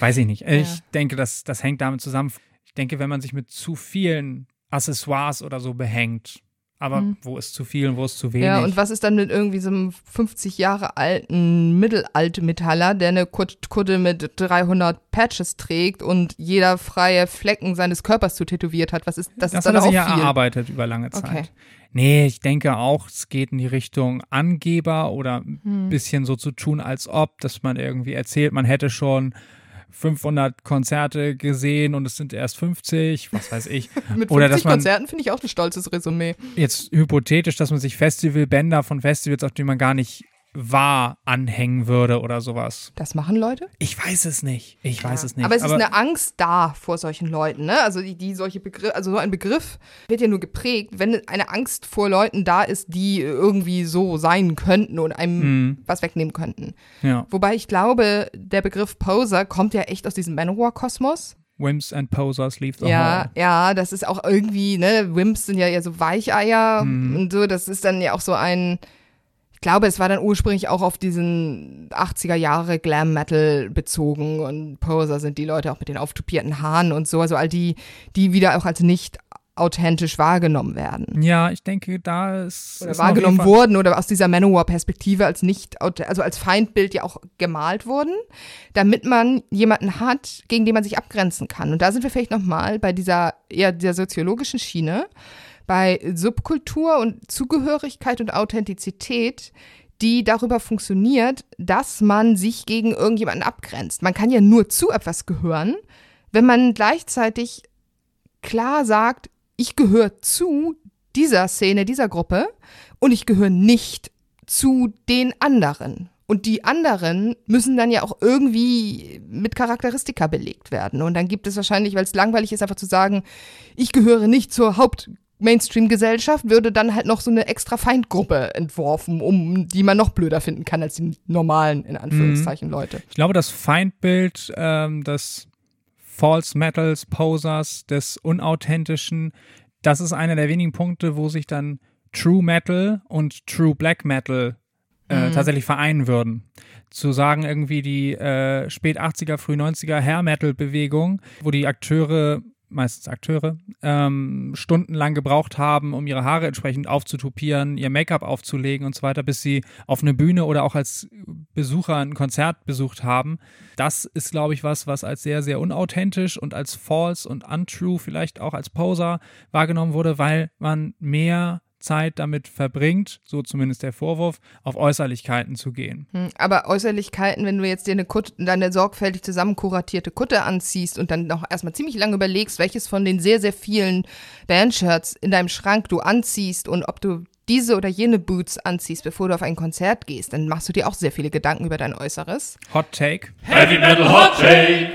Weiß ich nicht. Ich ja. denke, das, das hängt damit zusammen. Ich denke, wenn man sich mit zu vielen Accessoires oder so behängt. Aber mhm. wo ist zu viel und wo ist zu wenig? Ja, und was ist dann mit irgendwie so einem 50 Jahre alten Mittelaltmetaller, der eine Kutte mit 300 Patches trägt und jeder freie Flecken seines Körpers zu tätowiert hat? Was ist das? Das ist dann hat er sich ja viel. erarbeitet über lange Zeit. Okay. Nee, ich denke auch, es geht in die Richtung Angeber oder ein hm. bisschen so zu tun, als ob, dass man irgendwie erzählt, man hätte schon 500 Konzerte gesehen und es sind erst 50, was weiß ich. Mit 50 Oder dass man, Konzerten finde ich auch ein stolzes Resümee. Jetzt hypothetisch, dass man sich Festivalbänder von Festivals, auf die man gar nicht wahr anhängen würde oder sowas. Das machen Leute? Ich weiß es nicht. Ich ja. weiß es nicht. Aber es Aber ist eine Angst da vor solchen Leuten, ne? Also die, die solche Begriffe, also so ein Begriff wird ja nur geprägt, wenn eine Angst vor Leuten da ist, die irgendwie so sein könnten und einem mhm. was wegnehmen könnten. Ja. Wobei ich glaube, der Begriff Poser kommt ja echt aus diesem Manowar-Kosmos. Wimps and Posers leave the ja, hall. Ja, das ist auch irgendwie, ne, Wimps sind ja eher so Weicheier mhm. und so, das ist dann ja auch so ein ich glaube, es war dann ursprünglich auch auf diesen 80er Jahre Glam Metal bezogen und Poser sind die Leute auch mit den auftupierten Haaren und so, also all die, die wieder auch als nicht authentisch wahrgenommen werden. Ja, ich denke, da ist. Oder wahrgenommen wurden oder aus dieser Manowar-Perspektive als nicht, also als Feindbild ja auch gemalt wurden, damit man jemanden hat, gegen den man sich abgrenzen kann. Und da sind wir vielleicht nochmal bei dieser eher der soziologischen Schiene bei Subkultur und Zugehörigkeit und Authentizität, die darüber funktioniert, dass man sich gegen irgendjemanden abgrenzt. Man kann ja nur zu etwas gehören, wenn man gleichzeitig klar sagt, ich gehöre zu dieser Szene, dieser Gruppe und ich gehöre nicht zu den anderen. Und die anderen müssen dann ja auch irgendwie mit Charakteristika belegt werden. Und dann gibt es wahrscheinlich, weil es langweilig ist, einfach zu sagen, ich gehöre nicht zur Haupt Mainstream-Gesellschaft würde dann halt noch so eine extra Feindgruppe entworfen, um die man noch blöder finden kann als die normalen, in Anführungszeichen, mhm. Leute. Ich glaube, das Feindbild, ähm, das False Metals, Posers, des Unauthentischen. Das ist einer der wenigen Punkte, wo sich dann True Metal und True Black Metal äh, mhm. tatsächlich vereinen würden. Zu sagen, irgendwie die äh, spät 80er, früh 90er Hair Metal Bewegung, wo die Akteure meistens Akteure, ähm, stundenlang gebraucht haben, um ihre Haare entsprechend aufzutupieren, ihr Make-up aufzulegen und so weiter, bis sie auf eine Bühne oder auch als Besucher ein Konzert besucht haben. Das ist, glaube ich, was, was als sehr, sehr unauthentisch und als false und untrue, vielleicht auch als Poser wahrgenommen wurde, weil man mehr Zeit damit verbringt, so zumindest der Vorwurf, auf Äußerlichkeiten zu gehen. Hm, aber Äußerlichkeiten, wenn du jetzt dir eine Kutte, deine sorgfältig zusammen kuratierte Kutte anziehst und dann noch erstmal ziemlich lange überlegst, welches von den sehr, sehr vielen Bandshirts in deinem Schrank du anziehst und ob du diese oder jene Boots anziehst, bevor du auf ein Konzert gehst, dann machst du dir auch sehr viele Gedanken über dein Äußeres. Hot Take. Heavy Metal Hot Take.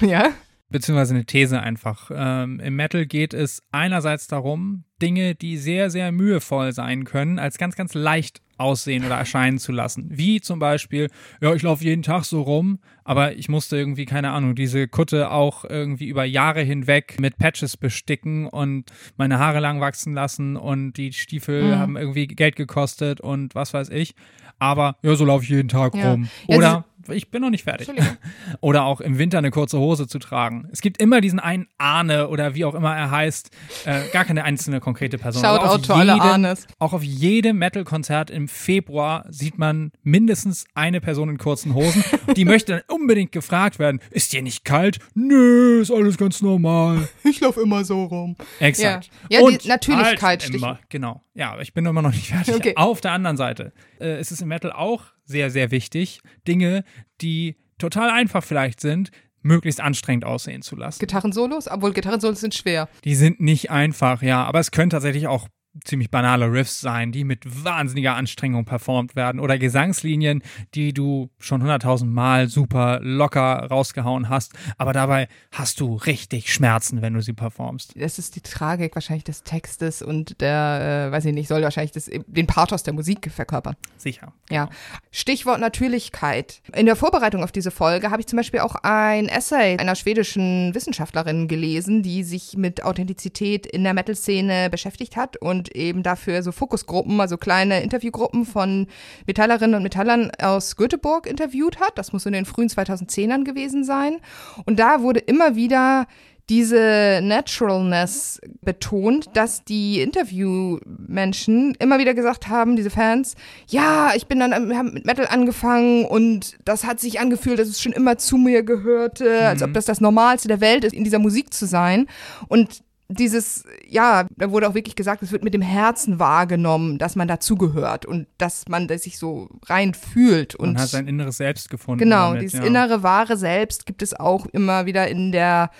Ja beziehungsweise eine These einfach. Ähm, Im Metal geht es einerseits darum, Dinge, die sehr, sehr mühevoll sein können, als ganz, ganz leicht aussehen oder erscheinen zu lassen. Wie zum Beispiel, ja, ich laufe jeden Tag so rum, aber ich musste irgendwie, keine Ahnung, diese Kutte auch irgendwie über Jahre hinweg mit Patches besticken und meine Haare lang wachsen lassen und die Stiefel mhm. haben irgendwie Geld gekostet und was weiß ich. Aber ja, so laufe ich jeden Tag ja. rum. Oder ja, ich bin noch nicht fertig. oder auch im Winter eine kurze Hose zu tragen. Es gibt immer diesen einen Ahne oder wie auch immer er heißt, äh, gar keine einzelne konkrete Person. Schaut out to alle Ahnes. Auch auf jedem Metal-Konzert im Februar sieht man mindestens eine Person in kurzen Hosen. die möchte dann unbedingt gefragt werden, ist dir nicht kalt? Nö, ist alles ganz normal. Ich laufe immer so rum. Exakt. Ja, ja Und die Natürlichkeit. Halt immer, genau. Ja, ich bin immer noch nicht fertig. Okay. Auf der anderen Seite äh, ist es im Metal auch sehr, sehr wichtig, Dinge, die total einfach vielleicht sind, möglichst anstrengend aussehen zu lassen. Gitarrensolos? Obwohl Gitarrensolos sind schwer. Die sind nicht einfach, ja, aber es können tatsächlich auch ziemlich banale Riffs sein, die mit wahnsinniger Anstrengung performt werden oder Gesangslinien, die du schon hunderttausend Mal super locker rausgehauen hast, aber dabei hast du richtig Schmerzen, wenn du sie performst. Das ist die Tragik wahrscheinlich des Textes und der, äh, weiß ich nicht, soll wahrscheinlich das, den Pathos der Musik verkörpern. Sicher. Ja. Genau. Stichwort Natürlichkeit. In der Vorbereitung auf diese Folge habe ich zum Beispiel auch ein Essay einer schwedischen Wissenschaftlerin gelesen, die sich mit Authentizität in der Metal-Szene beschäftigt hat und und eben dafür so Fokusgruppen, also kleine Interviewgruppen von Metallerinnen und Metallern aus Göteborg interviewt hat. Das muss in den frühen 2010ern gewesen sein. Und da wurde immer wieder diese Naturalness betont, dass die Interviewmenschen immer wieder gesagt haben, diese Fans, ja, ich bin dann haben mit Metal angefangen und das hat sich angefühlt, dass es schon immer zu mir gehörte, mhm. als ob mhm. das das Normalste der Welt ist, in dieser Musik zu sein. Und dieses, ja, da wurde auch wirklich gesagt, es wird mit dem Herzen wahrgenommen, dass man dazugehört und dass man sich so rein fühlt. Und man hat sein inneres Selbst gefunden. Genau, damit, dieses ja. innere, wahre Selbst gibt es auch immer wieder in der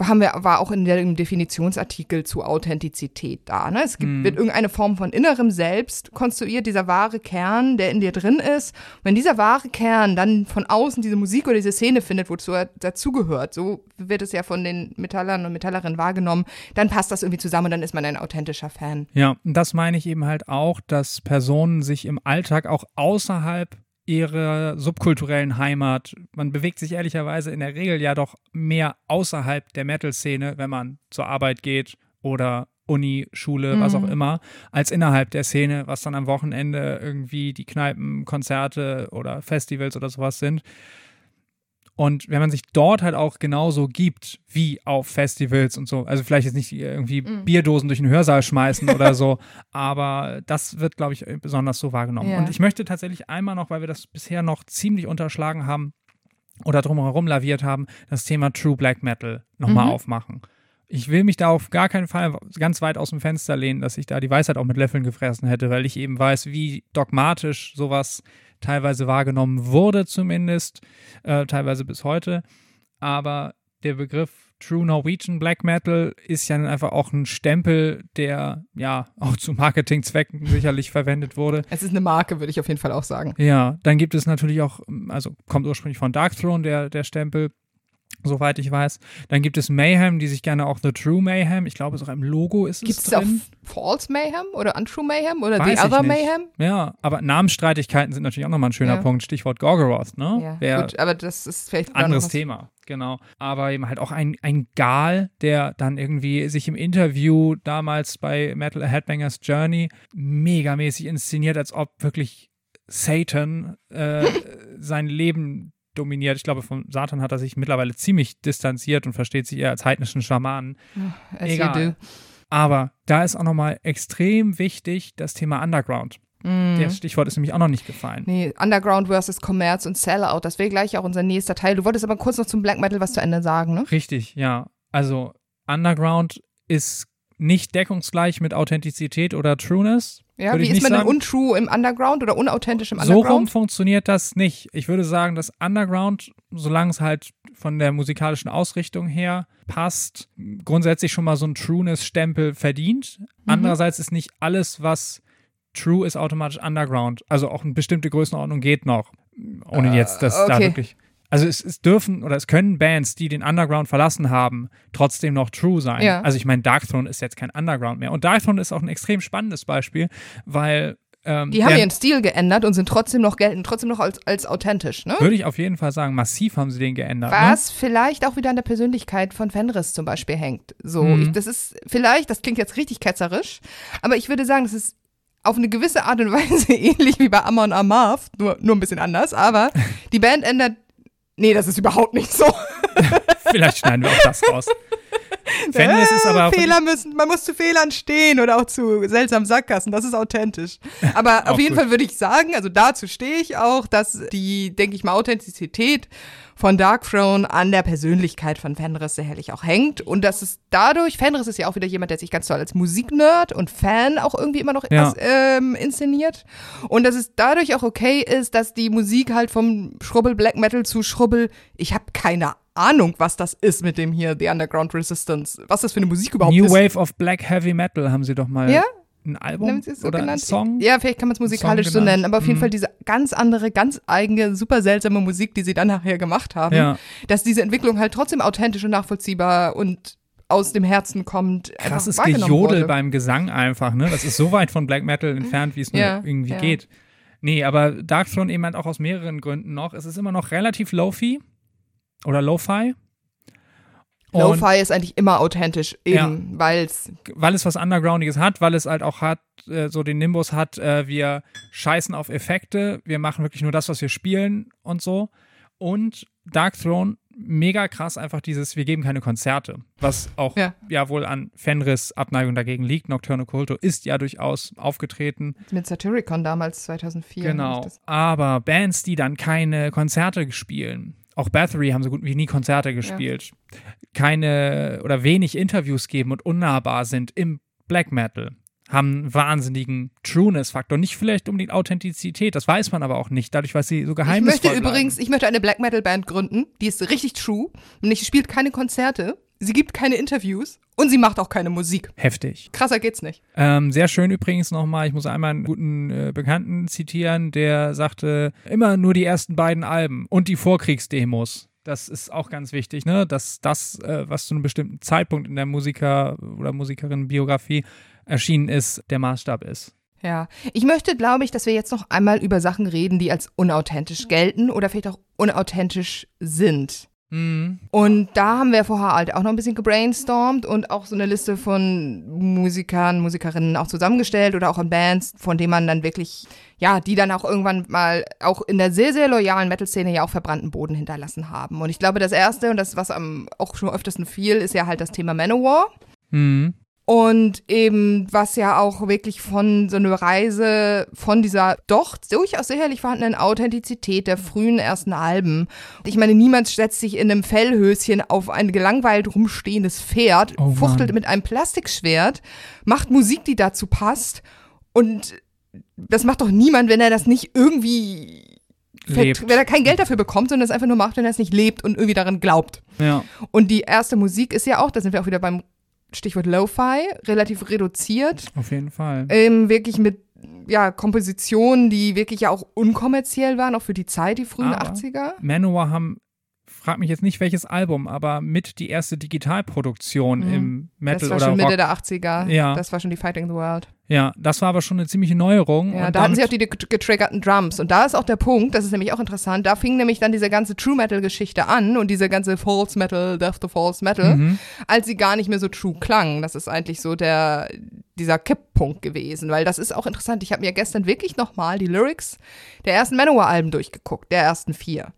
haben wir, war auch in dem Definitionsartikel zu Authentizität da. Ne? Es gibt, mhm. wird irgendeine Form von innerem Selbst konstruiert, dieser wahre Kern, der in dir drin ist. Und wenn dieser wahre Kern dann von außen diese Musik oder diese Szene findet, wozu er dazugehört, so wird es ja von den Metallern und Metallerinnen wahrgenommen, dann passt das irgendwie zusammen und dann ist man ein authentischer Fan. Ja, und das meine ich eben halt auch, dass Personen sich im Alltag auch außerhalb ihrer subkulturellen Heimat. Man bewegt sich ehrlicherweise in der Regel ja doch mehr außerhalb der Metal-Szene, wenn man zur Arbeit geht oder Uni, Schule, mhm. was auch immer, als innerhalb der Szene, was dann am Wochenende irgendwie die Kneipen, Konzerte oder Festivals oder sowas sind. Und wenn man sich dort halt auch genauso gibt wie auf Festivals und so, also vielleicht jetzt nicht irgendwie mhm. Bierdosen durch den Hörsaal schmeißen oder so, aber das wird, glaube ich, besonders so wahrgenommen. Ja. Und ich möchte tatsächlich einmal noch, weil wir das bisher noch ziemlich unterschlagen haben oder drumherum laviert haben, das Thema True Black Metal nochmal mhm. aufmachen. Ich will mich da auf gar keinen Fall ganz weit aus dem Fenster lehnen, dass ich da die Weisheit auch mit Löffeln gefressen hätte, weil ich eben weiß, wie dogmatisch sowas teilweise wahrgenommen wurde, zumindest, äh, teilweise bis heute. Aber der Begriff True Norwegian Black Metal ist ja einfach auch ein Stempel, der ja auch zu Marketingzwecken sicherlich verwendet wurde. Es ist eine Marke, würde ich auf jeden Fall auch sagen. Ja, dann gibt es natürlich auch, also kommt ursprünglich von Darkthrone, der, der Stempel. Soweit ich weiß. Dann gibt es Mayhem, die sich gerne auch The True Mayhem, ich glaube, es auch im Logo ist Gibt's es es auch drin. False Mayhem oder Untrue Mayhem oder Weiß The Other nicht. Mayhem? Ja, aber Namensstreitigkeiten sind natürlich auch nochmal ein schöner Ja. Punkt. Stichwort Gorgoroth, ne? Ja, Wer, gut, aber das ist vielleicht anderes Thema, genau. Aber eben halt auch ein, ein Gal, der dann irgendwie sich im Interview damals bei Metal Headbangers Journey megamäßig inszeniert, als ob wirklich Satan äh, sein Leben dominiert. Ich glaube, von Satan hat er sich mittlerweile ziemlich distanziert und versteht sich eher als heidnischen Schamanen. You Egal. Aber da ist auch nochmal extrem wichtig das Thema Underground. Mhm. Das Stichwort ist nämlich auch noch nicht gefallen. Nee, Underground versus Commerz und Sellout, das wäre gleich auch unser nächster Teil. Du wolltest aber kurz noch zum Black Metal was zu Ende sagen, ne? Richtig, ja. Also Underground ist nicht deckungsgleich mit Authentizität oder Trueness. Ja, würde wie ich ist nicht man denn untrue im Underground oder unauthentisch im So rum Underground? funktioniert das nicht. Ich würde sagen, dass Underground, solange es halt von der musikalischen Ausrichtung her passt, grundsätzlich schon mal so einen Trueness-Stempel verdient. Mhm. Andererseits ist nicht alles, was True ist, automatisch Underground. Also auch eine bestimmte Größenordnung geht noch. Ohne jetzt das da okay. wirklich. Also es, es dürfen oder es können Bands, die den Underground verlassen haben, trotzdem noch true sein. Ja. Also ich meine, Darkthrone ist jetzt kein Underground mehr. Und Darkthrone ist auch ein extrem spannendes Beispiel, weil ähm, Die haben ihren Stil geändert und sind trotzdem noch gelten, trotzdem noch als, als authentisch, ne? würde ich auf jeden Fall sagen, massiv haben sie den geändert. Ne? Was vielleicht auch wieder an der Persönlichkeit von Fenris zum Beispiel hängt. So, Mhm. ich, das ist vielleicht, das klingt jetzt richtig ketzerisch, aber ich würde sagen, das ist auf eine gewisse Art und Weise ähnlich wie bei Amon Amarth, nur, nur ein bisschen anders, aber die Band ändert. Nee, das ist überhaupt nicht so. Vielleicht schneiden wir auch das raus. Fenris ist aber auch Äh, Fehler müssen, man muss zu Fehlern stehen oder auch zu seltsamen Sackgassen, das ist authentisch. Aber Auch auf jeden gut. Fall würde ich sagen, also dazu stehe ich auch, dass die, denke ich mal, Authentizität von Darkthrone an der Persönlichkeit von Fenris sicherlich auch hängt und dass es dadurch, Fenris ist ja auch wieder jemand, der sich ganz toll als Musiknerd und Fan auch irgendwie immer noch Ja. als, ähm, inszeniert und dass es dadurch auch okay ist, dass die Musik halt vom Schrubbel Black Metal zu Schrubbel, ich habe keine Ahnung, was das ist mit dem hier, The Underground Resistance, was das für eine Musik überhaupt New ist. Wave of Black Heavy Metal haben sie doch mal Ja? ein Album so oder genannt? ein Song. Ja, vielleicht kann man es musikalisch so nennen, aber auf jeden Mhm. Fall diese ganz andere, ganz eigene, super seltsame Musik, die sie dann nachher gemacht haben, Ja. dass diese Entwicklung halt trotzdem authentisch und nachvollziehbar und aus dem Herzen kommt. Krasses Gejodel wurde. beim Gesang einfach, ne? Das ist so weit von Black Metal entfernt, wie es nur Ja, irgendwie ja. geht. Nee, aber Darkthrone eben halt auch aus mehreren Gründen noch. Es ist immer noch relativ lo-fi oder lo-fi. Lo-Fi ist eigentlich immer authentisch, eben, weil es weil es was Undergroundiges hat, weil es halt auch hat, äh, so den Nimbus hat, äh, wir scheißen auf Effekte, wir machen wirklich nur das, was wir spielen und so. Und Darkthrone, mega krass einfach dieses, wir geben keine Konzerte, was auch ja, Ja. wohl an Fenris Abneigung dagegen liegt. Nocturne Culto ist ja durchaus aufgetreten. mit Satyricon damals 2004. Genau. Aber Bands, die dann keine Konzerte spielen, auch Bathory haben so gut wie nie Konzerte gespielt, keine oder wenig Interviews geben und unnahbar sind im Black Metal, haben einen wahnsinnigen Trueness-Faktor. Nicht vielleicht unbedingt Authentizität, das weiß man aber auch nicht, dadurch, weil sie so Ich geheimnisvoll möchte bleiben. übrigens, ich möchte eine Black Metal Band gründen, die ist richtig true, nämlich sie spielt keine Konzerte, sie gibt keine Interviews und sie macht auch keine Musik. Heftig. Krasser geht's nicht. Ähm, sehr schön übrigens nochmal, ich muss einmal einen guten äh, Bekannten zitieren, der sagte, immer nur die ersten beiden Alben und die Vorkriegsdemos. Das ist auch ganz wichtig, ne? Dass das, äh, was zu einem bestimmten Zeitpunkt in der Musiker- oder Musikerin-Biografie erschienen ist, der Maßstab ist. Ja, ich möchte, glaube ich, dass wir jetzt noch einmal über Sachen reden, die als unauthentisch gelten oder vielleicht auch unauthentisch sind. Mhm. Und da haben wir vorher halt auch noch ein bisschen gebrainstormt und auch so eine Liste von Musikern, Musikerinnen auch zusammengestellt oder auch in Bands, von denen man dann wirklich, ja, die dann auch irgendwann mal auch in der sehr, sehr loyalen Metal-Szene ja auch verbrannten Boden hinterlassen haben. Und ich glaube, das erste und das, was am auch schon öftesten fiel, ist ja halt das Thema Manowar. Mhm. Und eben, was ja auch wirklich von so einer Reise, von dieser doch durchaus sicherlich vorhandenen Authentizität der frühen ersten Alben. Ich meine, niemand setzt sich in einem Fellhöschen auf ein gelangweilt rumstehendes Pferd, Oh fuchtelt mit einem Plastikschwert, macht Musik, die dazu passt. Und das macht doch niemand, wenn er das nicht irgendwie, Lebt. wenn er kein Geld dafür bekommt, sondern es einfach nur macht, wenn er es nicht lebt und irgendwie daran glaubt. Ja. Und die erste Musik ist ja auch, da sind wir auch wieder beim Stichwort Lo-Fi, relativ reduziert, Auf jeden Fall. ähm, wirklich mit ja, Kompositionen, die wirklich ja auch unkommerziell waren, auch für die Zeit, die frühen Aber 80er. Manowar haben frage mich jetzt nicht welches Album, aber mit die erste Digitalproduktion Mhm. im Metal das war oder schon Mitte Rock. der 80er. Ja. Das war schon die Fighting the World. Ja, das war aber schon eine ziemliche Neuerung. Ja, da hatten sie auch die get- getriggerten Drums. Und da ist auch der Punkt, das ist nämlich auch interessant, da fing nämlich dann diese ganze True Metal-Geschichte an und diese ganze False Metal, Death to False Metal, Mhm. als sie gar nicht mehr so true klang. Das ist eigentlich so der, dieser Kipppunkt gewesen, weil das ist auch interessant. Ich habe mir gestern wirklich nochmal die Lyrics der ersten Manowar-Alben durchgeguckt, der ersten vier.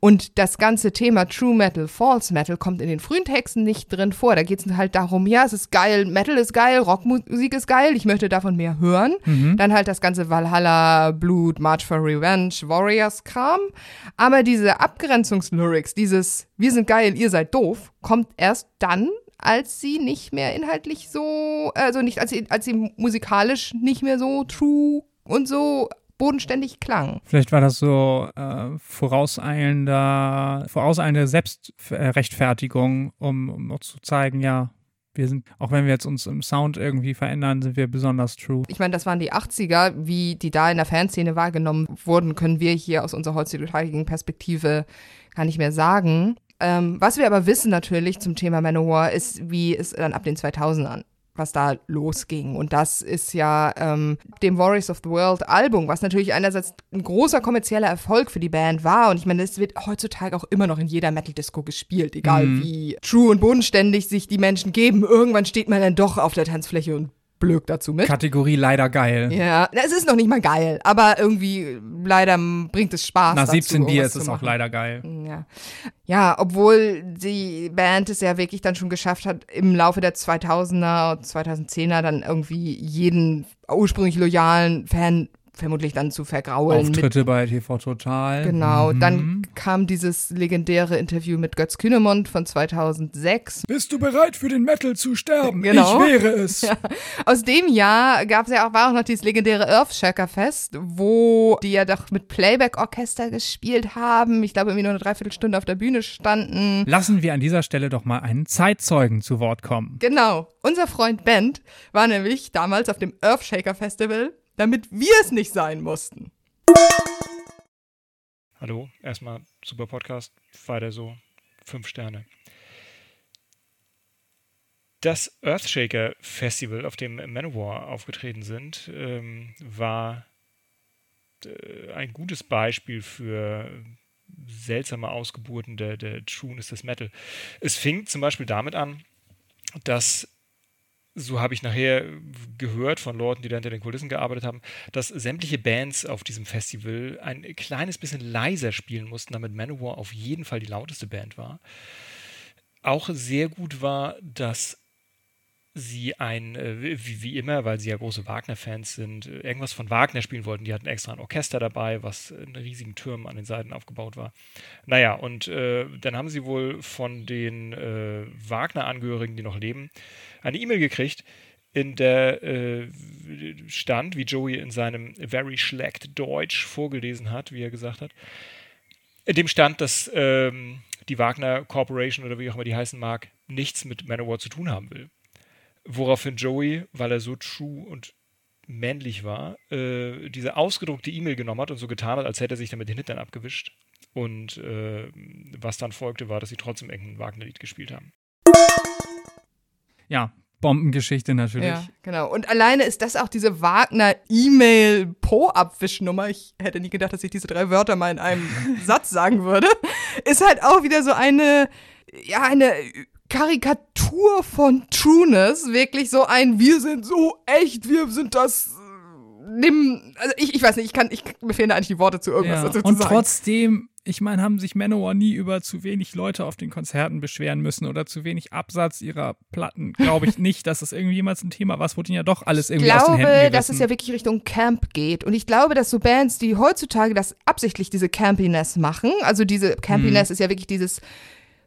Und das ganze Thema True Metal, False Metal kommt in den frühen Texten nicht drin vor. Da geht es halt darum, ja, es ist geil, Metal ist geil, Rockmusik ist geil, ich möchte davon mehr hören. Dann halt das ganze Valhalla, Blut, March for Revenge, Warriors-Kram. Aber diese Abgrenzungslyrics, dieses Wir sind geil, ihr seid doof, kommt erst dann, als sie nicht mehr inhaltlich so, also nicht, als sie, als sie musikalisch nicht mehr so true und so bodenständig klang. Vielleicht war das so äh, vorauseilender, vorauseilende Selbstrechtfertigung, um, um noch zu zeigen, ja, wir sind, auch wenn wir jetzt uns im Sound irgendwie verändern, sind wir besonders true. Ich meine, das waren die 80er, wie die da in der Fanszene wahrgenommen wurden, können wir hier aus unserer heutigen Perspektive gar nicht mehr sagen. Ähm, was wir aber wissen natürlich zum Thema Manowar ist, wie es dann ab den 2000ern was da losging. Und das ist ja ähm, dem Warriors of the World Album, was natürlich einerseits ein großer kommerzieller Erfolg für die Band war. Und ich meine, es wird heutzutage auch immer noch in jeder Metal-Disco gespielt, egal wie true und bodenständig sich die Menschen geben. Irgendwann steht man dann doch auf der Tanzfläche und blökt dazu mit. Kategorie leider geil. Ja, es ist noch nicht mal geil, aber irgendwie leider bringt es Spaß. Nach dazu, 17 Bier irgendwas ist es auch leider geil. Ja. ja, obwohl die Band es ja wirklich dann schon geschafft hat, im Laufe der 2000er und 2010er dann irgendwie jeden ursprünglich loyalen Fan vermutlich dann zu vergraulen. Mit, Auftritte bei TV Total. genau, Mhm. dann kam dieses legendäre Interview mit Götz Kühnemund von 2006. Bist du bereit für den Metal zu sterben? Genau. Ich wäre es. Aus dem Jahr gab es ja auch, war auch noch dieses legendäre Earthshaker Fest, wo die ja doch mit Playback-Orchester gespielt haben. Ich glaube, irgendwie nur eine Dreiviertelstunde auf der Bühne standen. Lassen wir an dieser Stelle doch mal einen Zeitzeugen zu Wort kommen. Genau. Unser Freund Bent war nämlich damals auf dem Earthshaker Festival, damit wir es nicht sein mussten. Hallo, erstmal super Podcast, weiter so, fünf Sterne. Das Earthshaker Festival, auf dem Manowar aufgetreten sind, ähm, war äh, ein gutes Beispiel für seltsame Ausgeburten der, der Trueness des Metal. Es fing zum Beispiel damit an, dass so habe ich nachher gehört von Leuten, die da hinter den Kulissen gearbeitet haben, dass sämtliche Bands auf diesem Festival ein kleines bisschen leiser spielen mussten, damit Manowar auf jeden Fall die lauteste Band war. Auch sehr gut war, dass sie ein, äh, wie, wie immer, weil sie ja große Wagner-Fans sind, äh, irgendwas von Wagner spielen wollten. Die hatten extra ein Orchester dabei, was in riesigen Türmen an den Seiten aufgebaut war. Naja, und äh, dann haben sie wohl von den äh, Wagner-Angehörigen, die noch leben, eine E-Mail gekriegt, in der äh, stand, wie Joey in seinem very schlecht Deutsch vorgelesen hat, wie er gesagt hat, in dem stand, dass ähm, die Wagner Corporation oder wie auch immer die heißen mag, nichts mit Manowar zu tun haben will. Woraufhin Joey, weil er so true und männlich war, äh, diese ausgedruckte E-Mail genommen hat und so getan hat, als hätte er sich damit den Hintern abgewischt. Und äh, was dann folgte, war, dass sie trotzdem irgendein Wagner-Lied gespielt haben. Ja, Bombengeschichte natürlich. Ja, genau. Und alleine ist das auch diese Wagner-E-Mail-Po-Abwischnummer. Ich hätte nie gedacht, dass ich diese drei Wörter mal in einem Satz sagen würde. Ist halt auch wieder so eine, ja, eine Karikatur von Trueness. Wirklich so ein, wir sind so echt, wir sind das. Nimm, also ich, ich weiß nicht, ich kann, ich, mir fehlen da eigentlich die Worte zu irgendwas Ja. dazu zu Und sagen. trotzdem, ich meine, haben sich Manowar nie über zu wenig Leute auf den Konzerten beschweren müssen oder zu wenig Absatz ihrer Platten. Glaube ich nicht, dass das irgendwie jemals ein Thema war. Es wurde ihnen ja doch alles irgendwie Ich aus den Händen glaube, gerissen. dass es ja wirklich Richtung Camp geht. Und ich glaube, dass so Bands, die heutzutage das absichtlich diese Campiness machen, also diese Campiness Mhm. ist ja wirklich dieses,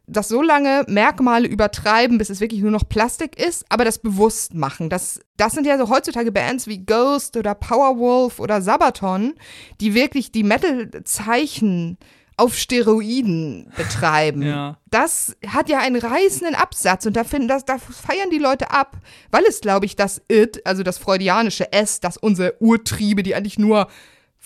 das so lange Merkmale übertreiben, bis es wirklich nur noch Plastik ist, aber das bewusst machen. Das, das sind ja so heutzutage Bands wie Ghost oder Powerwolf oder Sabaton, die wirklich die Metal-Zeichen auf Steroiden betreiben. Ja. Das hat ja einen reißenden Absatz und da, finden, das, da feiern die Leute ab, weil es, glaube ich, das It, also das freudianische S, das unsere Urtriebe, die eigentlich nur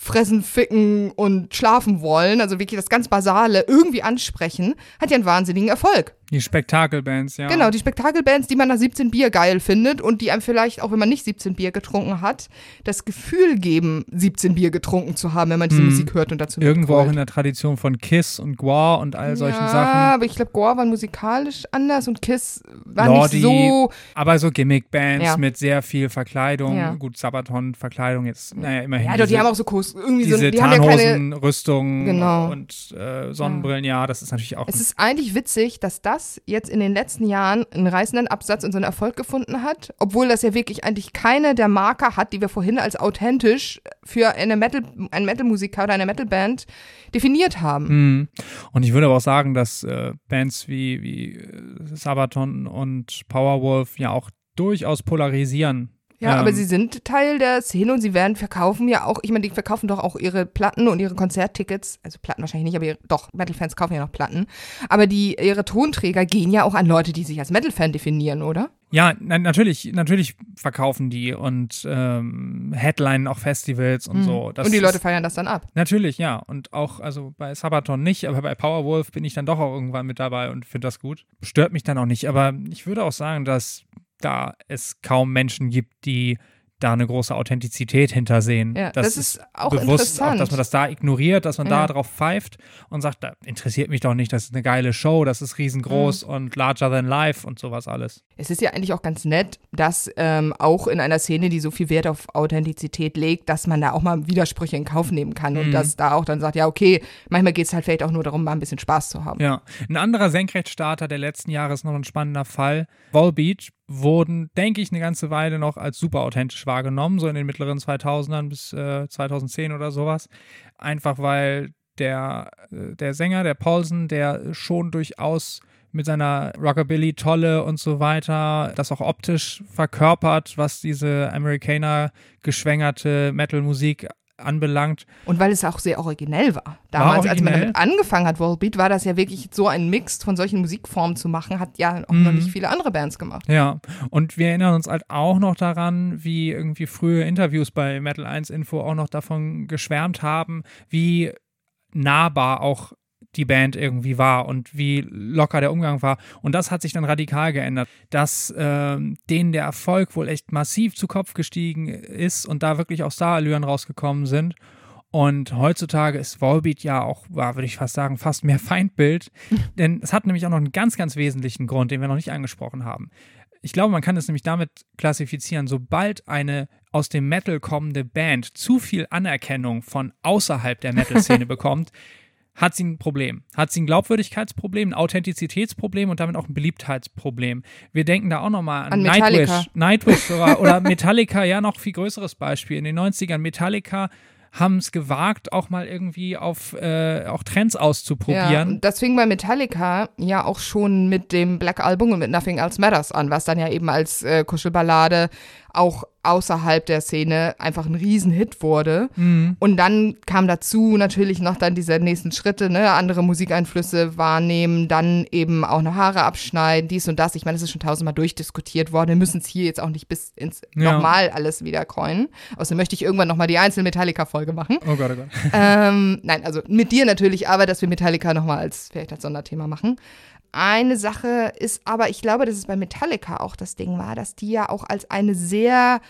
fressen, ficken und schlafen wollen, also wirklich das ganz Basale irgendwie ansprechen, hat ja einen wahnsinnigen Erfolg. Die Spektakelbands, ja. Genau, die Spektakelbands, die man nach 17 Bier geil findet und die einem vielleicht, auch wenn man nicht 17 Bier getrunken hat, das Gefühl geben, 17 Bier getrunken zu haben, wenn man diese Mhm. Musik hört und dazu Irgendwo auch in der Tradition von Kiss und Gwar und all solchen ja, Sachen. aber ich glaube, Gore war musikalisch anders und Kiss war Lordi, nicht so. Aber so Gimmick-Bands Ja. mit sehr viel Verkleidung. Ja. Gut, Sabaton-Verkleidung jetzt, naja, immerhin. Ja, doch, die diese- haben auch so Kurs, irgendwie so, diese die haben ja keine. Tarnhosen-Rüstung Genau. und äh, Sonnenbrillen, ja. das ist natürlich auch. Es ist eigentlich witzig, dass das jetzt in den letzten Jahren einen reißenden Absatz und so einen Erfolg gefunden hat, obwohl das ja wirklich eigentlich keine der Marker hat, die wir vorhin als authentisch für eine Metal, einen Metal-Musiker oder eine Metal-Band definiert haben. Mhm. Und ich würde aber auch sagen, dass äh, Bands wie, wie äh, Sabaton und Powerwolf ja auch durchaus polarisieren. Ja, Ähm, aber sie sind Teil der Szene und sie werden verkaufen ja auch, ich meine, die verkaufen doch auch ihre Platten und ihre Konzerttickets, also Platten wahrscheinlich nicht, aber ihre, doch, Metal-Fans kaufen ja noch Platten, aber die, ihre Tonträger gehen ja auch an Leute, die sich als Metal-Fan definieren, oder? Ja, na, natürlich, natürlich verkaufen die und ähm, Headlinen auch Festivals und so. Das Mhm. und die Leute ist, feiern das dann ab. Natürlich, ja. Und auch, also bei Sabaton nicht, aber bei Powerwolf bin ich dann doch auch irgendwann mit dabei und finde das gut. Stört mich dann auch nicht. Aber ich würde auch sagen, dass da es kaum Menschen gibt, die da eine große Authentizität hintersehen. Ja, das ist auch bewusst. Auch, dass man das da ignoriert, dass man Ja. da drauf pfeift und sagt, da interessiert mich doch nicht, das ist eine geile Show, das ist riesengroß Mhm. und larger than life und sowas alles. Es ist ja eigentlich auch ganz nett, dass ähm, auch in einer Szene, die so viel Wert auf Authentizität legt, dass man da auch mal Widersprüche in Kauf nehmen kann und Mhm. dass da auch dann sagt, ja, okay, manchmal geht es halt vielleicht auch nur darum, mal ein bisschen Spaß zu haben. Ja, ein anderer Senkrechtstarter der letzten Jahre ist noch ein spannender Fall. Volbeat wurden, denke ich, eine ganze Weile noch als super authentisch wahrgenommen, so in den mittleren 2000ern bis äh, 2010 oder sowas. Einfach weil der, äh, der Sänger, der Paulsen, der schon durchaus mit seiner Rockabilly-Tolle und so weiter das auch optisch verkörpert, was diese Amerikaner geschwängerte Metal-Musik anbelangt. Und weil es auch sehr originell war. Damals, als man originell. damit angefangen hat, Volbeat, war das ja wirklich so ein Mix von solchen Musikformen zu machen, hat ja auch noch Mhm. nicht viele andere Bands gemacht. Ja, und wir erinnern uns halt auch noch daran, wie irgendwie frühe Interviews bei Metal 1 Info auch noch davon geschwärmt haben, wie nahbar auch die Band irgendwie war und wie locker der Umgang war. Und das hat sich dann radikal geändert, dass ähm, denen der Erfolg wohl echt massiv zu Kopf gestiegen ist und da wirklich auch Starallüren rausgekommen sind. Und heutzutage ist Volbeat ja auch, war, würde ich fast sagen, fast mehr Feindbild. Denn es hat nämlich auch noch einen ganz, ganz wesentlichen Grund, den wir noch nicht angesprochen haben. Ich glaube, man kann es nämlich damit klassifizieren, sobald eine aus dem Metal kommende Band zu viel Anerkennung von außerhalb der Metal-Szene bekommt, hat sie ein Problem. Hat sie ein Glaubwürdigkeitsproblem, ein Authentizitätsproblem und damit auch ein Beliebtheitsproblem. Wir denken da auch nochmal an, An. Nightwish. Nightwish oder, oder Metallica, ja, noch viel größeres Beispiel. In den 90ern Metallica haben es gewagt, auch mal irgendwie auf äh, auch Trends Ja, auszuprobieren. und das fing bei Metallica ja auch schon mit dem Black Album und mit Nothing Else Matters an, was dann ja eben als äh, Kuschelballade auch außerhalb der Szene einfach ein Riesenhit wurde. Mhm. Und dann kam dazu natürlich noch dann diese nächsten Schritte, ne, andere Musikeinflüsse wahrnehmen, dann eben auch noch Haare abschneiden, dies und das. Ich meine, das ist schon tausendmal durchdiskutiert worden. Wir müssen es hier jetzt auch nicht bis ins Ja. nochmal alles wieder kreunen. Außerdem möchte ich irgendwann nochmal die einzelne Metallica-Folge machen. Oh Gott, oh Gott. ähm, nein, also mit dir natürlich, aber dass wir Metallica nochmal als vielleicht als Sonderthema machen. Eine Sache ist aber, ich glaube, dass es bei Metallica auch das Ding war, dass die ja auch als eine sehr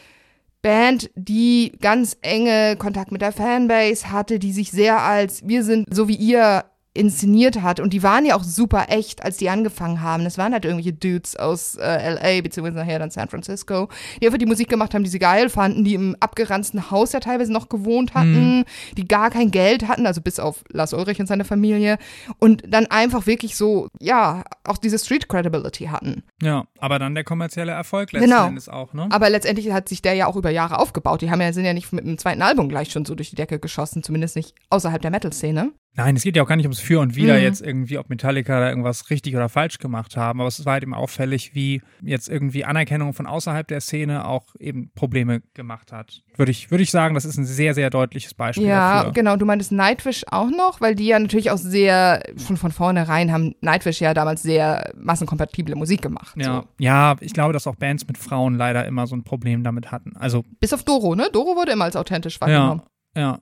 Band, die ganz enge Kontakt mit der Fanbase hatte, die sich sehr als wir sind so wie ihr inszeniert hat und die waren ja auch super echt, als die angefangen haben. Das waren halt irgendwelche Dudes aus äh, LA beziehungsweise nachher dann San Francisco, die einfach die Musik gemacht haben, die sie geil fanden, die im abgeranzten Haus ja teilweise noch gewohnt hatten, die gar kein Geld hatten, also bis auf Lars Ulrich und seine Familie und dann einfach wirklich so, ja, auch diese Street Credibility hatten. Ja, aber dann der kommerzielle Erfolg letzten Genau. Endes auch, ne? Aber letztendlich hat sich der ja auch über Jahre aufgebaut. Die haben ja, sind ja nicht mit dem zweiten Album gleich schon so durch die Decke geschossen, zumindest nicht außerhalb der Metal-Szene. Nein, es geht ja auch gar nicht ums Für und Wider Mhm. jetzt irgendwie, ob Metallica da irgendwas richtig oder falsch gemacht haben, aber es war halt eben auffällig, wie jetzt irgendwie Anerkennung von außerhalb der Szene auch eben Probleme gemacht hat. Würde ich, würde ich sagen, das ist ein sehr, sehr deutliches Beispiel Ja, dafür. genau. Du meintest Nightwish auch noch, weil die ja natürlich auch sehr, schon von vornherein haben Nightwish ja damals sehr massenkompatible Musik gemacht. Ja, So. ja, ich glaube, dass auch Bands mit Frauen leider immer so ein Problem damit hatten. Also, Bis auf Doro, ne? Doro wurde immer als authentisch wahrgenommen. ja, ja.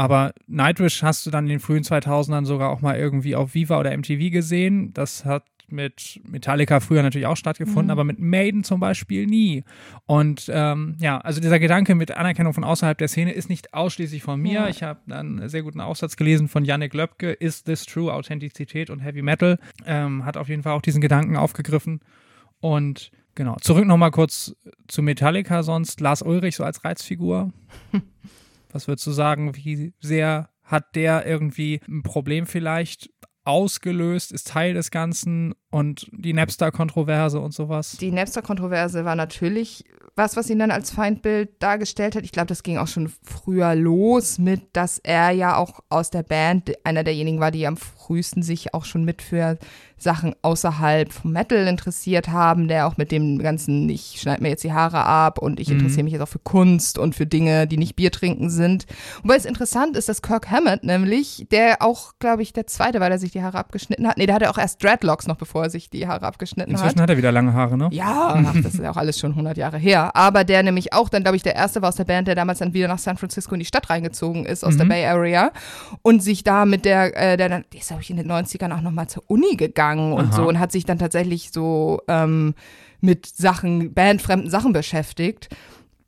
Aber Nightwish hast du dann in den frühen 2000ern sogar auch mal irgendwie auf Viva oder MTV gesehen. Das hat mit Metallica früher natürlich auch stattgefunden, mhm. aber mit Maiden zum Beispiel nie. Und ähm, ja, also dieser Gedanke mit Anerkennung von außerhalb der Szene ist nicht ausschließlich von mir. Ja. Ich habe einen sehr guten Aufsatz gelesen von Yannick Löbke, Is This True? Authentizität und Heavy Metal. Ähm, hat auf jeden Fall auch diesen Gedanken aufgegriffen. Und genau, zurück nochmal kurz zu Metallica sonst. Lars Ulrich so als Reizfigur. Was würdest du sagen, wie sehr hat der irgendwie ein Problem vielleicht ausgelöst, ist Teil des Ganzen und die Napster-Kontroverse und sowas? Die Napster-Kontroverse war natürlich was, was ihn dann als Feindbild dargestellt hat. Ich glaube, das ging auch schon früher los mit, dass er ja auch aus der Band einer derjenigen war, die am frühesten sich auch schon mit für Sachen außerhalb vom Metal interessiert haben, der auch mit dem ganzen, ich schneide mir jetzt die Haare ab und ich mhm. interessiere mich jetzt auch für Kunst und für Dinge, die nicht Bier trinken sind. Wobei es interessant ist, dass Kirk Hammett nämlich, der auch, glaube ich, der zweite, weil er sich die Haare abgeschnitten hat. Nee, der hatte auch erst Dreadlocks noch, bevor er sich die Haare abgeschnitten Inzwischen hat. Inzwischen hat er wieder lange Haare, ne? Ja, ach, das ist ja auch alles schon 100 Jahre her. Aber der nämlich auch dann, glaube ich, der erste war aus der Band, der damals dann wieder nach San Francisco in die Stadt reingezogen ist, aus mhm. der Bay Area und sich da mit der, äh, der dann, der ist, glaube ich, in den 90ern auch nochmal zur Uni gegangen und Aha. so und hat sich dann tatsächlich so ähm, mit Sachen, bandfremden Sachen beschäftigt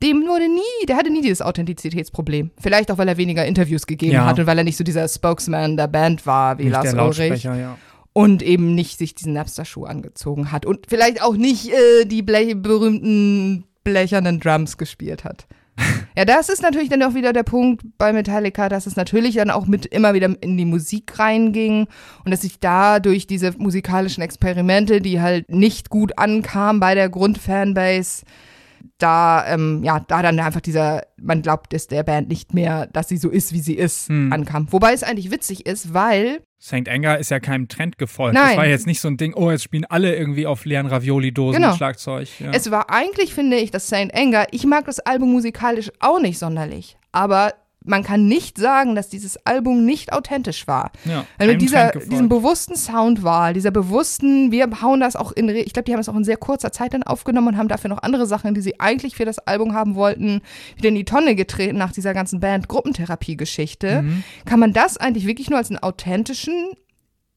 dem wurde nie, der hatte nie dieses Authentizitätsproblem. Vielleicht auch, weil er weniger Interviews gegeben ja. hat und weil er nicht so dieser Spokesman der Band war wie nicht Lars Ulrich. Ja. Und eben nicht sich diesen Napster-Schuh angezogen hat und vielleicht auch nicht äh, die Blech berühmten blechernen Drums gespielt hat. Ja, das ist natürlich dann auch wieder der Punkt bei Metallica, dass es natürlich dann auch mit immer wieder in die Musik reinging und dass sich da durch diese musikalischen Experimente, die halt nicht gut ankamen bei der Grundfanbase, da, ähm, ja, da dann einfach dieser, man glaubt es der Band nicht mehr, dass sie so ist, wie sie ist, hm. ankam. Wobei es eigentlich witzig ist, weil St. Anger ist ja keinem Trend gefolgt. Nein. Das war jetzt nicht so ein Ding, oh, jetzt spielen alle irgendwie auf leeren Ravioli-Dosen genau. Schlagzeug. Ja. Es war eigentlich, finde ich, das St. Anger, ich mag das Album musikalisch auch nicht sonderlich, aber man kann nicht sagen, dass dieses Album nicht authentisch war. Ja, Weil mit dieser, diesem bewussten Soundwahl, dieser bewussten, wir hauen das auch in, ich glaube, die haben es auch in sehr kurzer Zeit dann aufgenommen und haben dafür noch andere Sachen, die sie eigentlich für das Album haben wollten, wieder in die Tonne getreten nach dieser ganzen Band-Gruppentherapie-Geschichte. Mhm. Kann man das eigentlich wirklich nur als einen authentischen,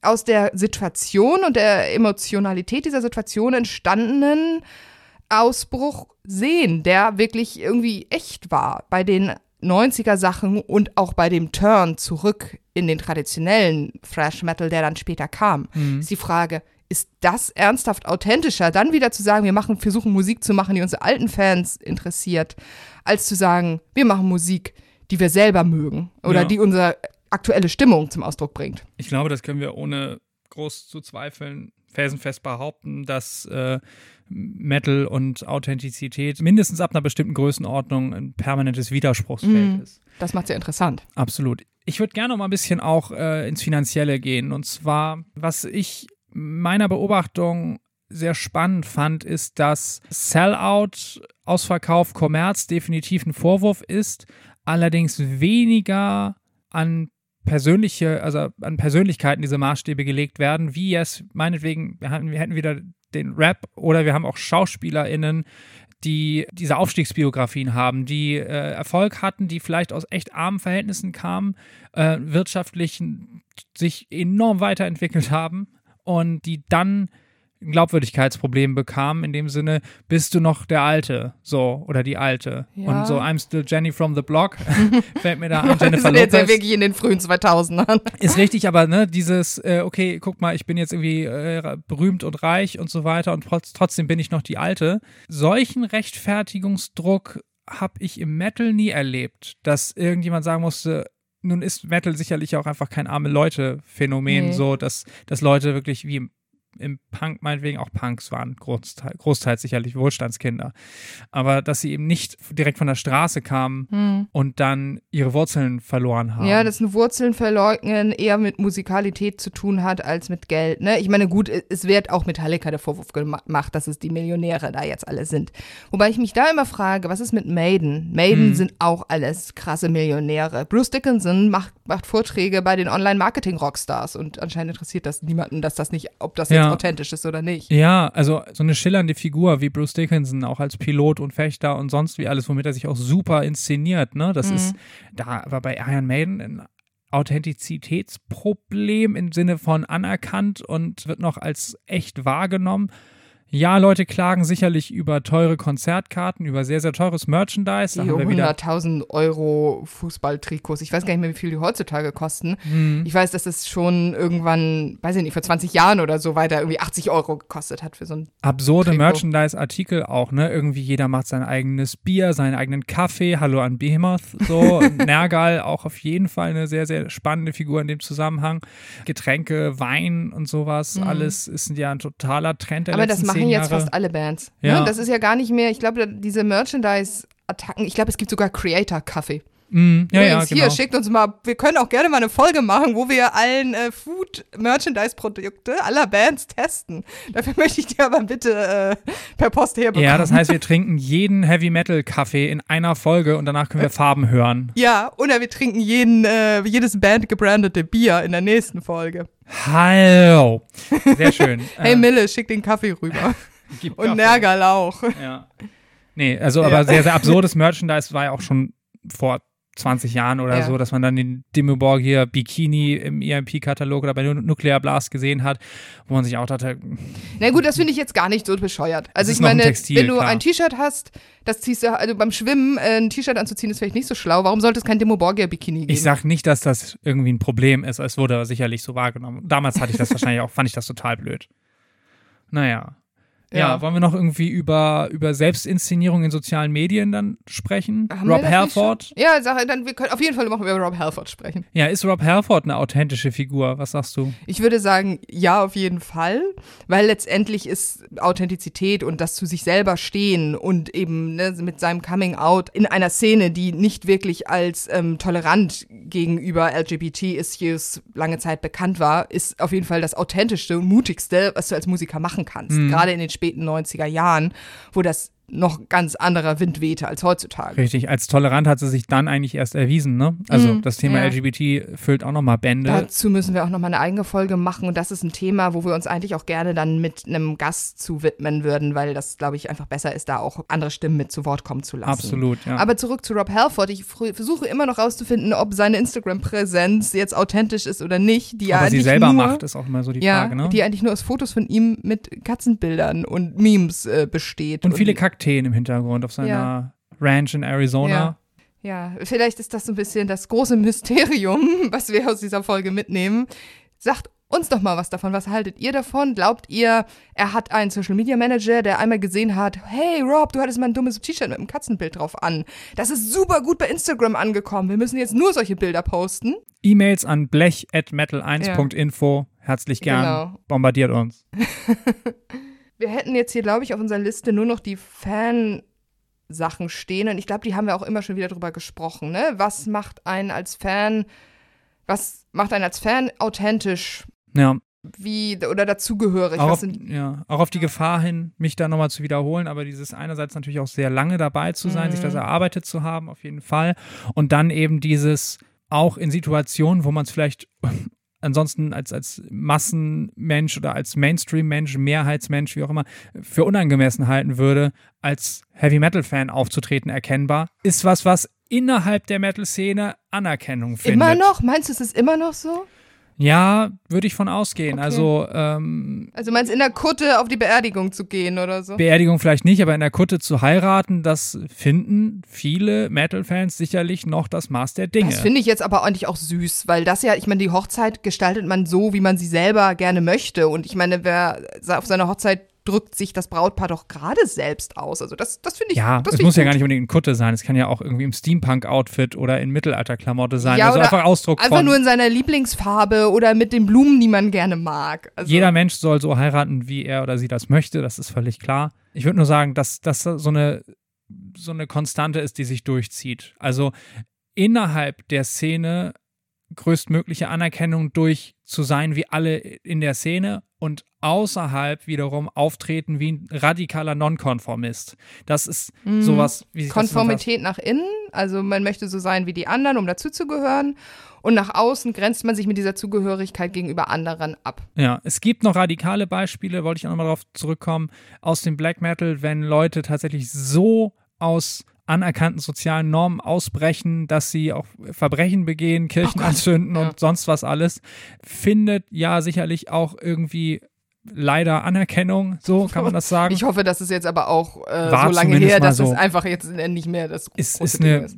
aus der Situation und der Emotionalität dieser Situation entstandenen Ausbruch sehen, der wirklich irgendwie echt war bei den 90er Sachen und auch bei dem Turn zurück in den traditionellen Thrash Metal, der dann später kam, mhm. ist die Frage, ist das ernsthaft authentischer, dann wieder zu sagen, wir machen, versuchen Musik zu machen, die unsere alten Fans interessiert, als zu sagen, wir machen Musik, die wir selber mögen oder ja. die unsere aktuelle Stimmung zum Ausdruck bringt. Ich glaube, das können wir ohne groß zu zweifeln felsenfest behaupten, dass äh, Metal und Authentizität mindestens ab einer bestimmten Größenordnung ein permanentes Widerspruchsfeld mm, ist. Das macht sehr interessant. Absolut. Ich würde gerne noch mal ein bisschen auch äh, ins Finanzielle gehen. Und zwar, was ich meiner Beobachtung sehr spannend fand, ist, dass Sellout, Ausverkauf, Kommerz definitiv ein Vorwurf ist, allerdings weniger an persönliche, also an Persönlichkeiten diese Maßstäbe gelegt werden, wie es meinetwegen, wir, hätten wieder den Rap oder wir haben auch SchauspielerInnen, die diese Aufstiegsbiografien haben, die äh, Erfolg hatten, die vielleicht aus echt armen Verhältnissen kamen, äh, wirtschaftlich sich enorm weiterentwickelt haben und die dann ein Glaubwürdigkeitsproblem bekam, in dem Sinne, bist du noch der Alte, so, oder die Alte. Ja. Und so, I'm still Jenny from the Block, fällt mir da an, Jennifer Lopez. Jetzt ja wirklich in den frühen 2000ern. Ist richtig, aber ne, dieses, äh, okay, guck mal, ich bin jetzt irgendwie äh, berühmt und reich und so weiter und trotzdem bin ich noch die Alte. Solchen Rechtfertigungsdruck habe ich im Metal nie erlebt, dass irgendjemand sagen musste, nun ist Metal sicherlich auch einfach kein arme Leute-Phänomen, nee. so dass, dass Leute wirklich wie im Punk meinetwegen auch Punks waren, Großteil, großteils sicherlich Wohlstandskinder. Aber dass sie eben nicht direkt von der Straße kamen hm. und dann ihre Wurzeln verloren haben. Ja, dass ein Wurzeln verleugnen eher mit Musikalität zu tun hat als mit Geld. Ne? Ich meine, gut, es wird auch Metallica der Vorwurf gemacht, dass es die Millionäre da jetzt alle sind. Wobei ich mich da immer frage, was ist mit Maiden? Maiden hm. sind auch alles krasse Millionäre. Bruce Dickinson macht, macht Vorträge bei den Online-Marketing-Rockstars und anscheinend interessiert das niemanden, dass das nicht, ob das jetzt ja Ja. authentisch ist oder nicht. Ja, also so eine schillernde Figur wie Bruce Dickinson, auch als Pilot und Fechter und sonst wie alles, womit er sich auch super inszeniert, ne? Das Mhm. ist, da war bei Iron Maiden ein Authentizitätsproblem im Sinne von anerkannt und wird noch als echt wahrgenommen. Ja, Leute klagen sicherlich über teure Konzertkarten, über sehr, sehr teures Merchandise. Die haben wir wieder 100.000 Euro Fußballtrikots. Ich weiß gar nicht mehr, wie viel die heutzutage kosten. Mhm. Ich weiß, dass es schon irgendwann, weiß ich nicht, vor 20 Jahren oder so weiter irgendwie 80 Euro gekostet hat für so ein. absurde. Merchandise-Artikel auch, ne? Irgendwie jeder macht sein eigenes Bier, seinen eigenen Kaffee. Hallo an Behemoth. So, Nergal auch auf jeden Fall eine sehr, sehr spannende Figur in dem Zusammenhang. Getränke, Wein und sowas, alles ist ja ein totaler Trend der Mhm. Aber das letzten machen jetzt Jahre. fast alle Bands. Ja. Ne? Das ist ja gar nicht mehr, ich glaube, diese Merchandise-Attacken, ich glaube, es gibt sogar Creator-Kaffee. Mm, ja, ja, Übrigens, genau. hier, schickt uns mal, wir können auch gerne mal eine Folge machen, wo wir allen äh, Food-Merchandise-Produkte aller Bands testen. Dafür möchte ich dir aber bitte äh, per Post herbekommen. Ja, das heißt, wir trinken jeden Heavy Metal Kaffee in einer Folge und danach können wir Farben hören. Ja, oder wir trinken jeden, äh, jedes Band gebrandete Bier in der nächsten Folge. Hallo. Sehr schön. Hey Äh, Mille, schick den Kaffee rüber. gib Und Kaffee. Nergal auch. Ja. Nee, also aber sehr, sehr absurdes Merchandise war ja auch schon vor 20 Jahren oder Ja. so, dass man dann den Dimmu Borgir Bikini im EMP-Katalog oder bei Nu- Nuclear Blast gesehen hat, wo man sich auch dachte, Na gut, das finde ich jetzt gar nicht so bescheuert. Also ich meine, Textil, wenn du klar. ein T-Shirt hast, das ziehst du, also beim Schwimmen äh, ein T-Shirt anzuziehen ist vielleicht nicht so schlau. Warum sollte es kein Demo Borgia Bikini geben? ich sag nicht, dass das irgendwie ein Problem ist, es wurde aber sicherlich so wahrgenommen. Damals hatte ich das wahrscheinlich auch, fand ich das total blöd. Naja. Ja, Ja. wollen wir noch irgendwie über, über Selbstinszenierung in sozialen Medien dann sprechen? Haben Rob Halford? Ja, sag, dann wir können auf jeden Fall machen wir über Rob Halford sprechen. Ja, ist Rob Halford eine authentische Figur? Was sagst du? Ich würde sagen, ja, auf jeden Fall, weil letztendlich ist Authentizität und das zu sich selber stehen und eben ne, mit seinem Coming Out in einer Szene, die nicht wirklich als ähm, tolerant gegenüber LGBT-Issues lange Zeit bekannt war, ist auf jeden Fall das authentischste und mutigste, was du als Musiker machen kannst. Gerade in den späten 90er Jahren, wo das noch ganz anderer Wind wehte als heutzutage. Richtig, als tolerant hat sie sich dann eigentlich erst erwiesen, ne? Also Mhm, das Thema ja. LGBT füllt auch nochmal Bände. Dazu müssen wir auch nochmal eine eigene Folge machen und das ist ein Thema, wo wir uns eigentlich auch gerne dann mit einem Gast zu widmen würden, weil das, glaube ich, einfach besser ist, da auch andere Stimmen mit zu Wort kommen zu lassen. Absolut, ja. Aber zurück zu Rob Halford. Ich versuche immer noch rauszufinden, ob seine Instagram-Präsenz jetzt authentisch ist oder nicht. Die Aber sie selber nur, macht, ist auch immer so die ja, Frage, ne? die eigentlich nur aus Fotos von ihm mit Katzenbildern und Memes äh, besteht. Und viele Kakteen im Hintergrund auf seiner Ja. Ranch in Arizona. Ja, vielleicht ist das so ein bisschen das große Mysterium, was wir aus dieser Folge mitnehmen. Sagt uns doch mal was davon. Was haltet ihr davon? Glaubt ihr, er hat einen Social Media Manager, der einmal gesehen hat, hey Rob, du hattest mal ein dummes T-Shirt mit einem Katzenbild drauf an. Das ist super gut bei Instagram angekommen. Wir müssen jetzt nur solche Bilder posten. E-Mails an blech.metal1.info. Herzlich gern. Genau. Bombardiert uns. Wir hätten jetzt hier, glaube ich, auf unserer Liste nur noch die Fan-Sachen stehen. Und ich glaube, die haben wir auch immer schon wieder drüber gesprochen. Ne? Was macht einen als Fan, was macht einen als Fan authentisch? Ja, Wie, oder dazugehörig? auch auf, ja, auch auf die Gefahr hin, mich da nochmal zu wiederholen, aber dieses einerseits natürlich auch sehr lange dabei zu sein, sich das Mhm. erarbeitet zu haben, auf jeden Fall. Und dann eben dieses auch in Situationen, wo man es vielleicht ansonsten als, als Massenmensch oder als Mainstream-Mensch, Mehrheitsmensch, wie auch immer, für unangemessen halten würde, als Heavy-Metal-Fan aufzutreten, erkennbar, ist was, was innerhalb der Metal-Szene Anerkennung findet. immer noch? Meinst du, es ist immer noch so? Ja, würde ich von ausgehen. Okay. Also ähm, Also meinst in der Kutte auf die Beerdigung zu gehen oder so? Beerdigung vielleicht nicht, aber in der Kutte zu heiraten, das finden viele Metal-Fans sicherlich noch das Maß der Dinge. Das finde ich jetzt aber eigentlich auch süß, weil das ja, ich meine, die Hochzeit gestaltet man so, wie man sie selber gerne möchte. Und ich meine, wer auf seiner Hochzeit drückt sich das Brautpaar doch gerade selbst aus. Also das, das finde ich. ja, das es muss ja gar nicht unbedingt in Kutte sein. Es kann ja auch irgendwie im Steampunk-Outfit oder in Mittelalterklamotte sein. Ja, also einfach Ausdruck Einfach von. nur in seiner Lieblingsfarbe oder mit den Blumen, die man gerne mag. Also, jeder Mensch soll so heiraten, wie er oder sie das möchte. Das ist völlig klar. Ich würde nur sagen, dass das so eine, so eine Konstante ist, die sich durchzieht. Also innerhalb der Szene größtmögliche Anerkennung durch zu sein wie alle in der Szene und außerhalb wiederum auftreten wie ein radikaler Nonkonformist. Das ist Mhm. sowas wie Konformität nach innen, also man möchte so sein wie die anderen, um dazuzugehören. Und nach außen grenzt man sich mit dieser Zugehörigkeit gegenüber anderen ab. Ja, es gibt noch radikale Beispiele, wollte ich auch nochmal darauf zurückkommen, aus dem Black Metal, wenn Leute tatsächlich so aus anerkannten sozialen Normen ausbrechen, dass sie auch Verbrechen begehen, Kirchen anzünden Ja. und sonst was alles, findet ja sicherlich auch irgendwie leider Anerkennung, so kann man das sagen. Ich hoffe, dass es jetzt aber auch äh, so lange her, dass so. es einfach jetzt nicht mehr das ist, ist eine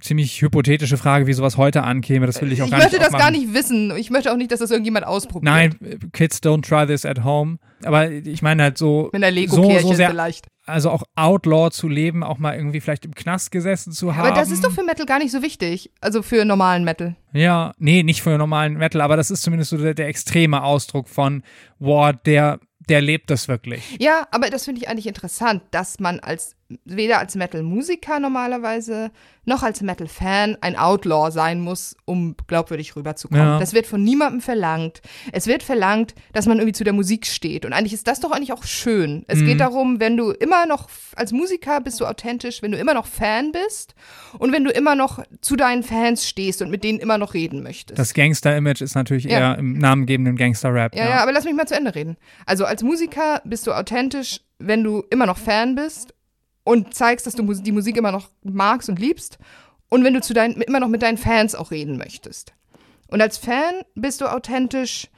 ziemlich hypothetische Frage, wie sowas heute ankäme. Das will ich auch Ich gar möchte nicht das gar nicht wissen. Ich möchte auch nicht, dass das irgendjemand ausprobiert. Nein, Kids don't try this at home. Aber ich meine halt so, Mit einer so, Lego-Kirche so sehr, vielleicht. also auch Outlaw zu leben, auch mal irgendwie vielleicht im Knast gesessen zu haben. Aber das ist doch für Metal gar nicht so wichtig. Also für normalen Metal. Ja, nee, nicht für normalen Metal, aber das ist zumindest so der, der extreme Ausdruck von, wow, der, der lebt das wirklich. Ja, aber das finde ich eigentlich interessant, dass man als weder als Metal-Musiker normalerweise noch als Metal-Fan ein Outlaw sein muss, um glaubwürdig rüberzukommen. Ja. Das wird von niemandem verlangt. Es wird verlangt, dass man irgendwie zu der Musik steht. Und eigentlich ist das doch eigentlich auch schön. Es Mhm. geht darum, wenn du immer noch, als Musiker bist du authentisch, wenn du immer noch Fan bist und wenn du immer noch zu deinen Fans stehst und mit denen immer noch reden möchtest. Das Gangster-Image ist natürlich Ja. eher im namengebenden Gangster-Rap. Ja, ja, aber lass mich mal zu Ende reden. Also als Musiker bist du authentisch, wenn du immer noch Fan bist und zeigst, dass du die Musik immer noch magst und liebst und wenn du zu deinen, immer noch mit deinen Fans auch reden möchtest. Und als Fan bist du authentisch,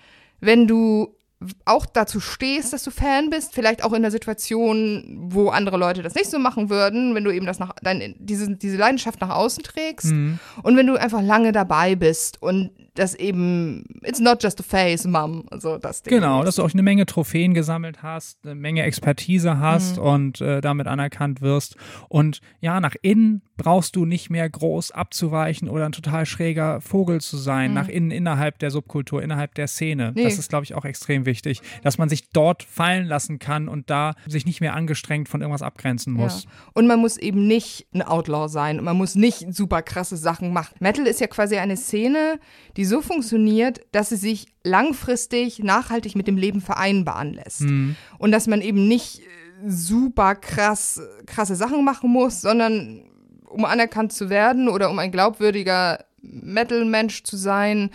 wenn du auch dazu stehst, dass du Fan bist, vielleicht auch in der Situation, wo andere Leute das nicht so machen würden, wenn du eben das nach, dein, diese, diese Leidenschaft nach außen trägst Mhm. und wenn du einfach lange dabei bist und das eben, it's not just a face, Mom, also das Ding. Genau, dass du auch eine Menge Trophäen gesammelt hast, eine Menge Expertise hast Mhm. und äh, damit anerkannt wirst. Und ja, nach innen brauchst du nicht mehr groß abzuweichen oder ein total schräger Vogel zu sein, nach innen innerhalb der Subkultur, innerhalb der Szene. Mhm. Nee. Das ist, glaube ich, auch extrem wichtig, dass man sich dort fallen lassen kann und da sich nicht mehr angestrengt von irgendwas abgrenzen muss. Ja. Und man muss eben nicht ein Outlaw sein und man muss nicht super krasse Sachen machen. Metal ist ja quasi eine Szene, die so funktioniert, dass sie sich langfristig, nachhaltig mit dem Leben vereinbaren lässt. Mhm. Und dass man eben nicht äh, super krass, krasse Sachen machen muss, sondern um anerkannt zu werden oder um ein glaubwürdiger Metal-Mensch zu sein,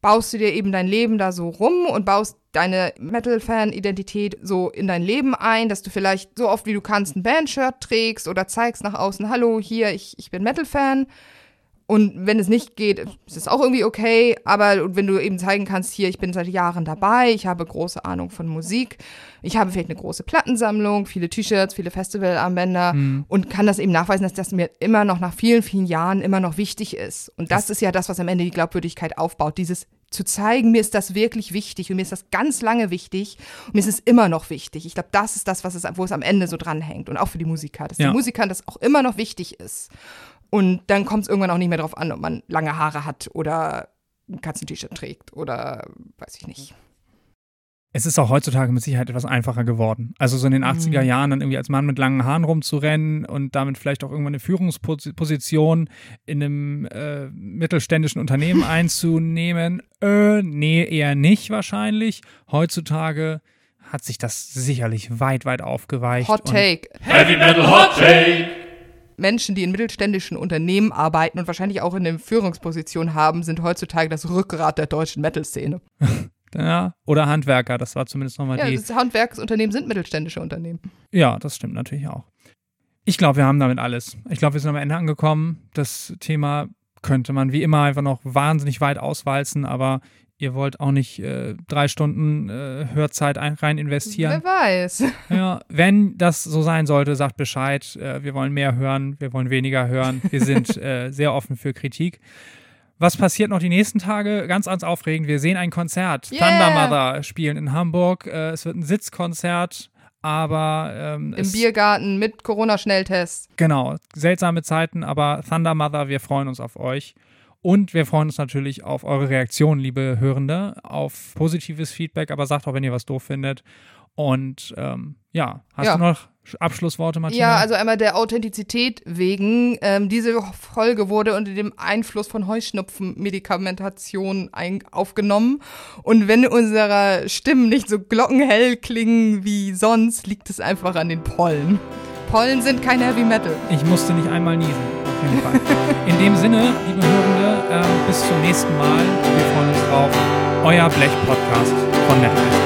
baust du dir eben dein Leben da so rum und baust deine Metal-Fan-Identität so in dein Leben ein, dass du vielleicht so oft wie du kannst ein Bandshirt trägst oder zeigst nach außen, hallo, hier, ich, ich bin Metal-Fan. Und wenn es nicht geht, ist es auch irgendwie okay. Aber wenn du eben zeigen kannst, hier, ich bin seit Jahren dabei, ich habe große Ahnung von Musik, ich habe vielleicht eine große Plattensammlung, viele T-Shirts, viele Festivalarmbänder und kann das eben nachweisen, dass das mir immer noch nach vielen, vielen Jahren immer noch wichtig ist. Und das, ist ja das, was am Ende die Glaubwürdigkeit aufbaut. Dieses zu zeigen, mir ist das wirklich wichtig und mir ist das ganz lange wichtig und mir ist es immer noch wichtig. Ich glaube, das ist das, was es, wo es am Ende so dranhängt und auch für die Musiker, dass Ja. den Musikern das auch immer noch wichtig ist. Und dann kommt es irgendwann auch nicht mehr drauf an, ob man lange Haare hat oder ein Katzen-T-Shirt trägt oder weiß ich nicht. Es ist auch heutzutage mit Sicherheit etwas einfacher geworden. Also so in den 80er Jahren dann irgendwie als Mann mit langen Haaren rumzurennen und damit vielleicht auch irgendwann eine Führungsposition in einem äh, mittelständischen Unternehmen einzunehmen. Äh, nee, eher nicht wahrscheinlich. Heutzutage hat sich das sicherlich weit, weit aufgeweicht. Hot und- Take. Heavy Metal Hot Take. Menschen, die in mittelständischen Unternehmen arbeiten und wahrscheinlich auch in der Führungsposition haben, sind heutzutage das Rückgrat der deutschen Metal-Szene. Ja, oder Handwerker, das war zumindest nochmal Ja, die. das Handwerksunternehmen sind mittelständische Unternehmen. Ja, das stimmt natürlich auch. Ich glaube, wir haben damit alles. Ich glaube, wir sind am Ende angekommen. Das Thema könnte man wie immer einfach noch wahnsinnig weit auswalzen, aber ihr wollt auch nicht äh, drei Stunden äh, Hörzeit ein, rein investieren. Wer weiß. Ja, wenn das so sein sollte, sagt Bescheid. Äh, wir wollen mehr hören, wir wollen weniger hören. Wir sind äh, sehr offen für Kritik. Was passiert noch die nächsten Tage? Ganz, ganz aufregend. Wir sehen ein Konzert. Yeah. Thunder Mother spielen in Hamburg. Äh, es wird ein Sitzkonzert, aber ähm, Im Biergarten mit Corona-Schnelltest. Genau, seltsame Zeiten, aber Thunder Mother, wir freuen uns auf euch. Und wir freuen uns natürlich auf eure Reaktionen, liebe Hörende, auf positives Feedback, aber sagt auch, wenn ihr was doof findet. Und ähm, ja, hast Ja. du noch Abschlussworte, Martina? Ja, also einmal der Authentizität wegen. Ähm, diese Folge wurde unter dem Einfluss von Heuschnupfenmedikamentation aufgenommen. Und wenn unsere Stimmen nicht so glockenhell klingen wie sonst, liegt es einfach an den Pollen. Pollen sind kein Heavy Metal. Ich musste nicht einmal niesen, auf jeden Fall. In dem Sinne, liebe Hörende, ähm, bis zum nächsten Mal. Wir freuen uns drauf. Euer Blech-Podcast von Netflix.